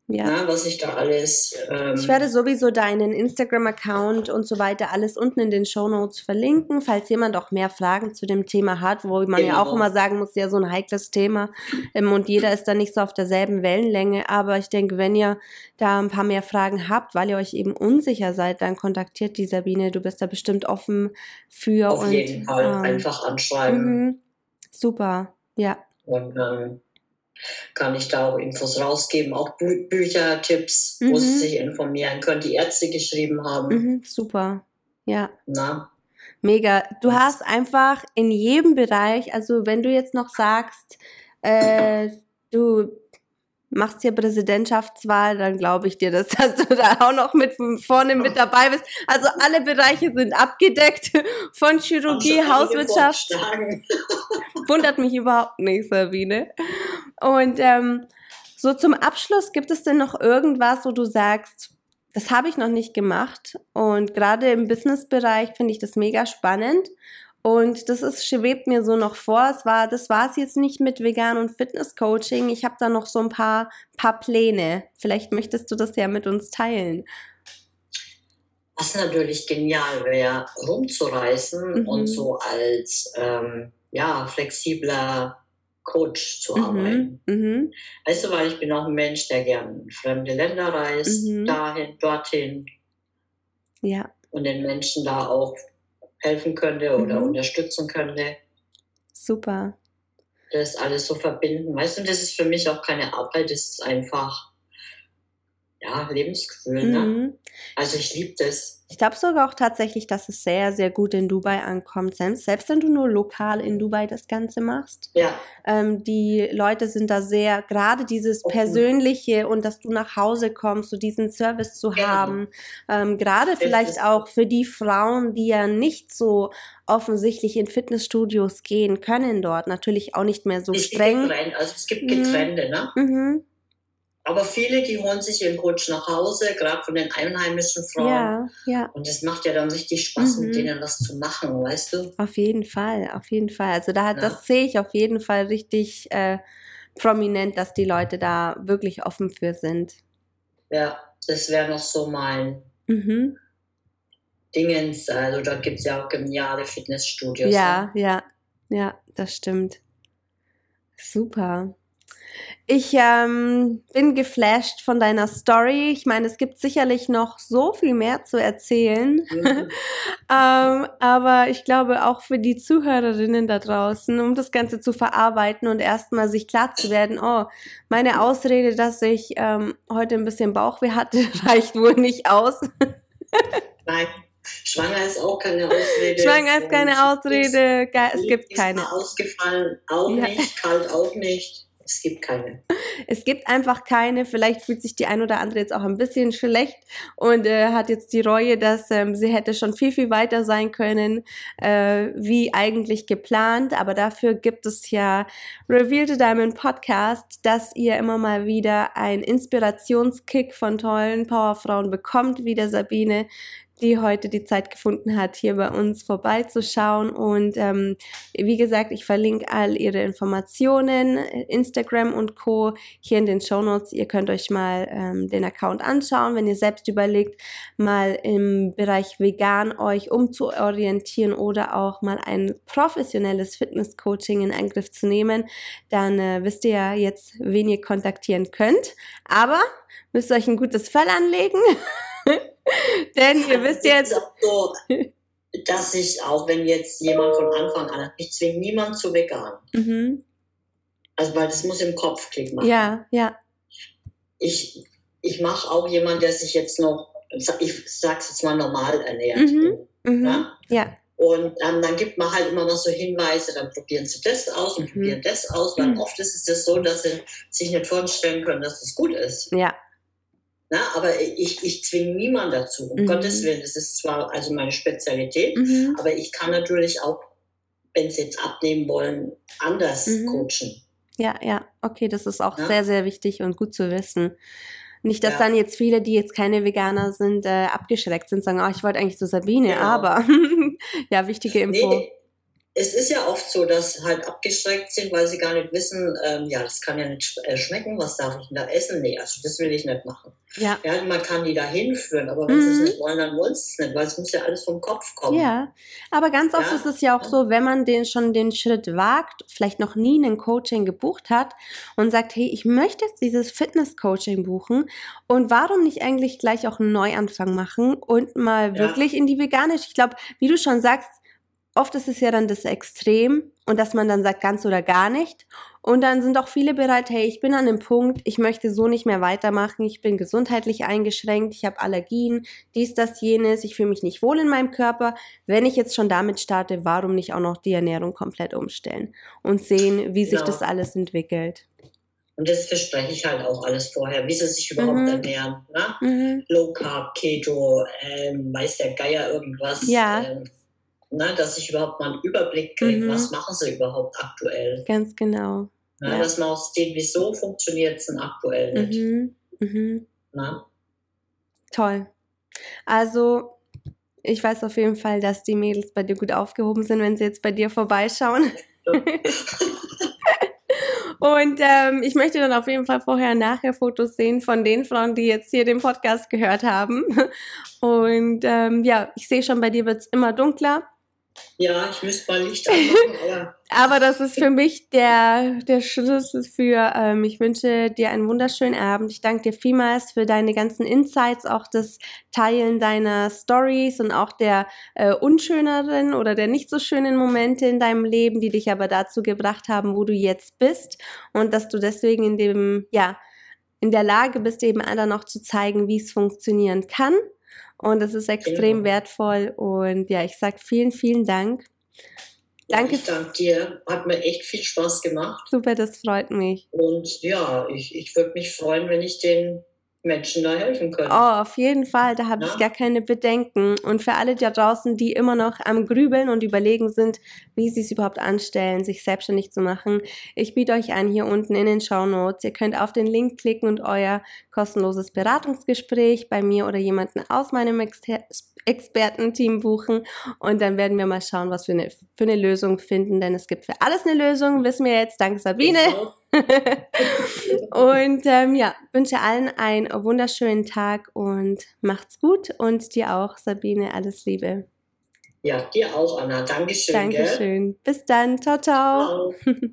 ja. Na, was ich da alles. Ähm ich werde sowieso deinen Instagram-Account und so weiter alles unten in den Show Notes verlinken, falls jemand auch mehr Fragen zu dem Thema hat, wo man genau. ja auch immer sagen muss, ja, so ein heikles Thema ähm, und jeder ist da nicht so auf derselben Wellenlänge. Aber ich denke, wenn ihr da ein paar mehr Fragen habt, weil ihr euch eben unsicher seid, dann kontaktiert die Sabine. Du bist da bestimmt offen für. Auf und, jeden Fall ähm, einfach anschreiben. Mhm. Super, ja. Und dann. Kann ich da auch Infos rausgeben, auch Bü Bücher, Tipps, mhm. wo sie sich informieren können, die Ärzte geschrieben haben. Mhm, super, ja. Na? Mega. Du hast einfach in jedem Bereich, also wenn du jetzt noch sagst, äh, du machst hier Präsidentschaftswahl, dann glaube ich dir, dass, dass du da auch noch mit vorne mit dabei bist. Also alle Bereiche sind abgedeckt von Chirurgie, Hauswirtschaft. Wundert mich überhaupt nicht, Sabine. Und ähm, so zum Abschluss, gibt es denn noch irgendwas, wo du sagst, das habe ich noch nicht gemacht und gerade im Businessbereich finde ich das mega spannend und das ist, schwebt mir so noch vor. Es war, das war es jetzt nicht mit Vegan und Fitness Coaching. Ich habe da noch so ein paar, paar Pläne. Vielleicht möchtest du das ja mit uns teilen. Was natürlich genial wäre, rumzureisen mhm. und so als ähm, ja, flexibler Coach zu mhm. arbeiten. Mhm. Weißt du, weil ich bin auch ein Mensch, der gerne in fremde Länder reist, mhm. dahin, dorthin. Ja. Und den Menschen da auch helfen könnte oder mhm. unterstützen könnte. Super. Das alles so verbinden. Weißt du, das ist für mich auch keine Arbeit, das ist einfach ja, Lebensgefühl. Ne? Mhm. Ne? Also ich liebe das. Ich glaube sogar auch tatsächlich, dass es sehr, sehr gut in Dubai ankommt. Selbst, selbst wenn du nur lokal in Dubai das Ganze machst. Ja. Ähm, die Leute sind da sehr, gerade dieses okay. Persönliche und dass du nach Hause kommst, so diesen Service zu genau. haben. Ähm, gerade vielleicht auch für die Frauen, die ja nicht so offensichtlich in Fitnessstudios gehen können dort. Natürlich auch nicht mehr so es streng. Also es gibt Getrände, mhm. ne? Mhm. Aber viele, die holen sich ihren Coach nach Hause, gerade von den einheimischen Frauen. Ja, ja. Und es macht ja dann richtig Spaß, mhm. mit denen was zu machen, weißt du? Auf jeden Fall, auf jeden Fall. Also da, ja. das sehe ich auf jeden Fall richtig äh, prominent, dass die Leute da wirklich offen für sind. Ja, das wäre noch so mein mhm. Dingens. Also dort gibt es ja auch geniale Fitnessstudios. Ja, ja, ja, das stimmt. Super. Ich ähm, bin geflasht von deiner Story. Ich meine, es gibt sicherlich noch so viel mehr zu erzählen. Mhm. ähm, aber ich glaube auch für die Zuhörerinnen da draußen, um das Ganze zu verarbeiten und erstmal sich klar zu werden, oh, meine Ausrede, dass ich ähm, heute ein bisschen Bauchweh hatte, reicht wohl nicht aus. Nein. Schwanger ist auch keine Ausrede. Schwanger ist keine Ausrede. Es gibt keine. Ausgefallen auch ja. nicht, kalt auch nicht. Es gibt keine. Es gibt einfach keine. Vielleicht fühlt sich die ein oder andere jetzt auch ein bisschen schlecht und äh, hat jetzt die Reue, dass ähm, sie hätte schon viel, viel weiter sein können, äh, wie eigentlich geplant. Aber dafür gibt es ja Reveal the Diamond Podcast, dass ihr immer mal wieder einen Inspirationskick von tollen Powerfrauen bekommt, wie der Sabine, die heute die Zeit gefunden hat, hier bei uns vorbeizuschauen. Und ähm, wie gesagt, ich verlinke all ihre Informationen, Instagram und Co. hier in den Show Notes. Ihr könnt euch mal ähm, den Account anschauen, wenn ihr selbst überlegt, mal im Bereich vegan euch umzuorientieren oder auch mal ein professionelles Fitness-Coaching in Angriff zu nehmen, dann äh, wisst ihr ja jetzt, wen ihr kontaktieren könnt. Aber müsst ihr euch ein gutes Fell anlegen. Denn ihr wisst jetzt. So, dass ich, auch wenn jetzt jemand von Anfang an, ich zwinge niemand zu vegan. Mhm. Also, weil das muss im Kopf Klick machen. Ja, ja. Ich, ich mache auch jemand, der sich jetzt noch, ich sag's jetzt mal normal ernährt. Mhm. Mhm. Ja? ja. Und ähm, dann gibt man halt immer noch so Hinweise, dann probieren sie das aus und mhm. probieren das aus, weil mhm. oft ist es das so, dass sie sich nicht vorstellen können, dass das gut ist. Ja, na, aber ich, ich zwinge niemanden dazu, um mhm. Gottes Willen. Das ist zwar also meine Spezialität, mhm. aber ich kann natürlich auch, wenn sie jetzt abnehmen wollen, anders mhm. coachen. Ja, ja, okay, das ist auch ja? sehr, sehr wichtig und gut zu wissen. Nicht, dass ja. dann jetzt viele, die jetzt keine Veganer sind, äh, abgeschreckt sind, sagen, oh, ich wollte eigentlich zu Sabine, genau. aber ja, wichtige Info. Nee, es ist ja oft so, dass halt abgeschreckt sind, weil sie gar nicht wissen, ähm, ja, das kann ja nicht äh, schmecken, was darf ich denn da essen? Nee, also das will ich nicht machen. Ja. ja man kann die da hinführen, aber wenn mhm. sie es nicht wollen, dann wollen sie es nicht, weil es muss ja alles vom Kopf kommen. Ja, aber ganz oft ja. ist es ja auch so, wenn man den schon den Schritt wagt, vielleicht noch nie ein Coaching gebucht hat und sagt, hey, ich möchte jetzt dieses Fitness-Coaching buchen und warum nicht eigentlich gleich auch einen Neuanfang machen und mal ja. wirklich in die veganische, ich glaube, wie du schon sagst, oft ist es ja dann das Extrem und dass man dann sagt ganz oder gar nicht. Und dann sind auch viele bereit, hey, ich bin an dem Punkt, ich möchte so nicht mehr weitermachen, ich bin gesundheitlich eingeschränkt, ich habe Allergien, dies, das, jenes, ich fühle mich nicht wohl in meinem Körper. Wenn ich jetzt schon damit starte, warum nicht auch noch die Ernährung komplett umstellen und sehen, wie sich genau. das alles entwickelt. Und das verspreche ich halt auch alles vorher, wie sie sich überhaupt mhm. ernähren. Ne? Mhm. Low Carb, Keto, ähm, weiß der Geier irgendwas. Ja. Ähm, ne, dass ich überhaupt mal einen Überblick kriege, mhm. was machen sie überhaupt aktuell. Ganz genau. Ne, ja. Dass man auch sieht, wieso funktioniert es denn aktuell nicht. Mhm. Mhm. Ne? Toll. Also, ich weiß auf jeden Fall, dass die Mädels bei dir gut aufgehoben sind, wenn sie jetzt bei dir vorbeischauen. Und ähm, ich möchte dann auf jeden Fall vorher und nachher Fotos sehen von den Frauen, die jetzt hier den Podcast gehört haben. Und ähm, ja, ich sehe schon, bei dir wird es immer dunkler. Ja, ich müsste mal Licht anmachen, aber. aber das ist für mich der, der Schlüssel für, ähm, ich wünsche dir einen wunderschönen Abend. Ich danke dir vielmals für deine ganzen Insights, auch das Teilen deiner Stories und auch der äh, unschöneren oder der nicht so schönen Momente in deinem Leben, die dich aber dazu gebracht haben, wo du jetzt bist und dass du deswegen in dem, ja, in der Lage bist, eben anderen auch zu zeigen, wie es funktionieren kann und das ist extrem genau. wertvoll. Und ja, ich sage vielen, vielen Dank. Danke. Ich danke dir. Hat mir echt viel Spaß gemacht. Super, das freut mich. Und ja, ich, ich würde mich freuen, wenn ich den Menschen da helfen können. Oh, auf jeden Fall, da habe ja? ich gar keine Bedenken. Und für alle da draußen, die immer noch am Grübeln und überlegen sind, wie sie es überhaupt anstellen, sich selbstständig zu machen, ich biete euch an hier unten in den Show Notes. Ihr könnt auf den Link klicken und euer kostenloses Beratungsgespräch bei mir oder jemanden aus meinem Exter Expertenteam buchen und dann werden wir mal schauen, was wir eine, für eine Lösung finden, denn es gibt für alles eine Lösung, wissen wir jetzt, danke Sabine. Genau. Und ähm, ja, wünsche allen einen wunderschönen Tag und macht's gut und dir auch, Sabine, alles Liebe. Ja, dir auch, Anna. Dankeschön. Dankeschön. Gell? Bis dann. Ciao, ciao. ciao.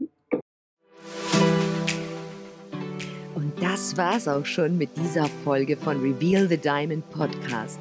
Und das war's auch schon mit dieser Folge von Reveal the Diamond Podcast.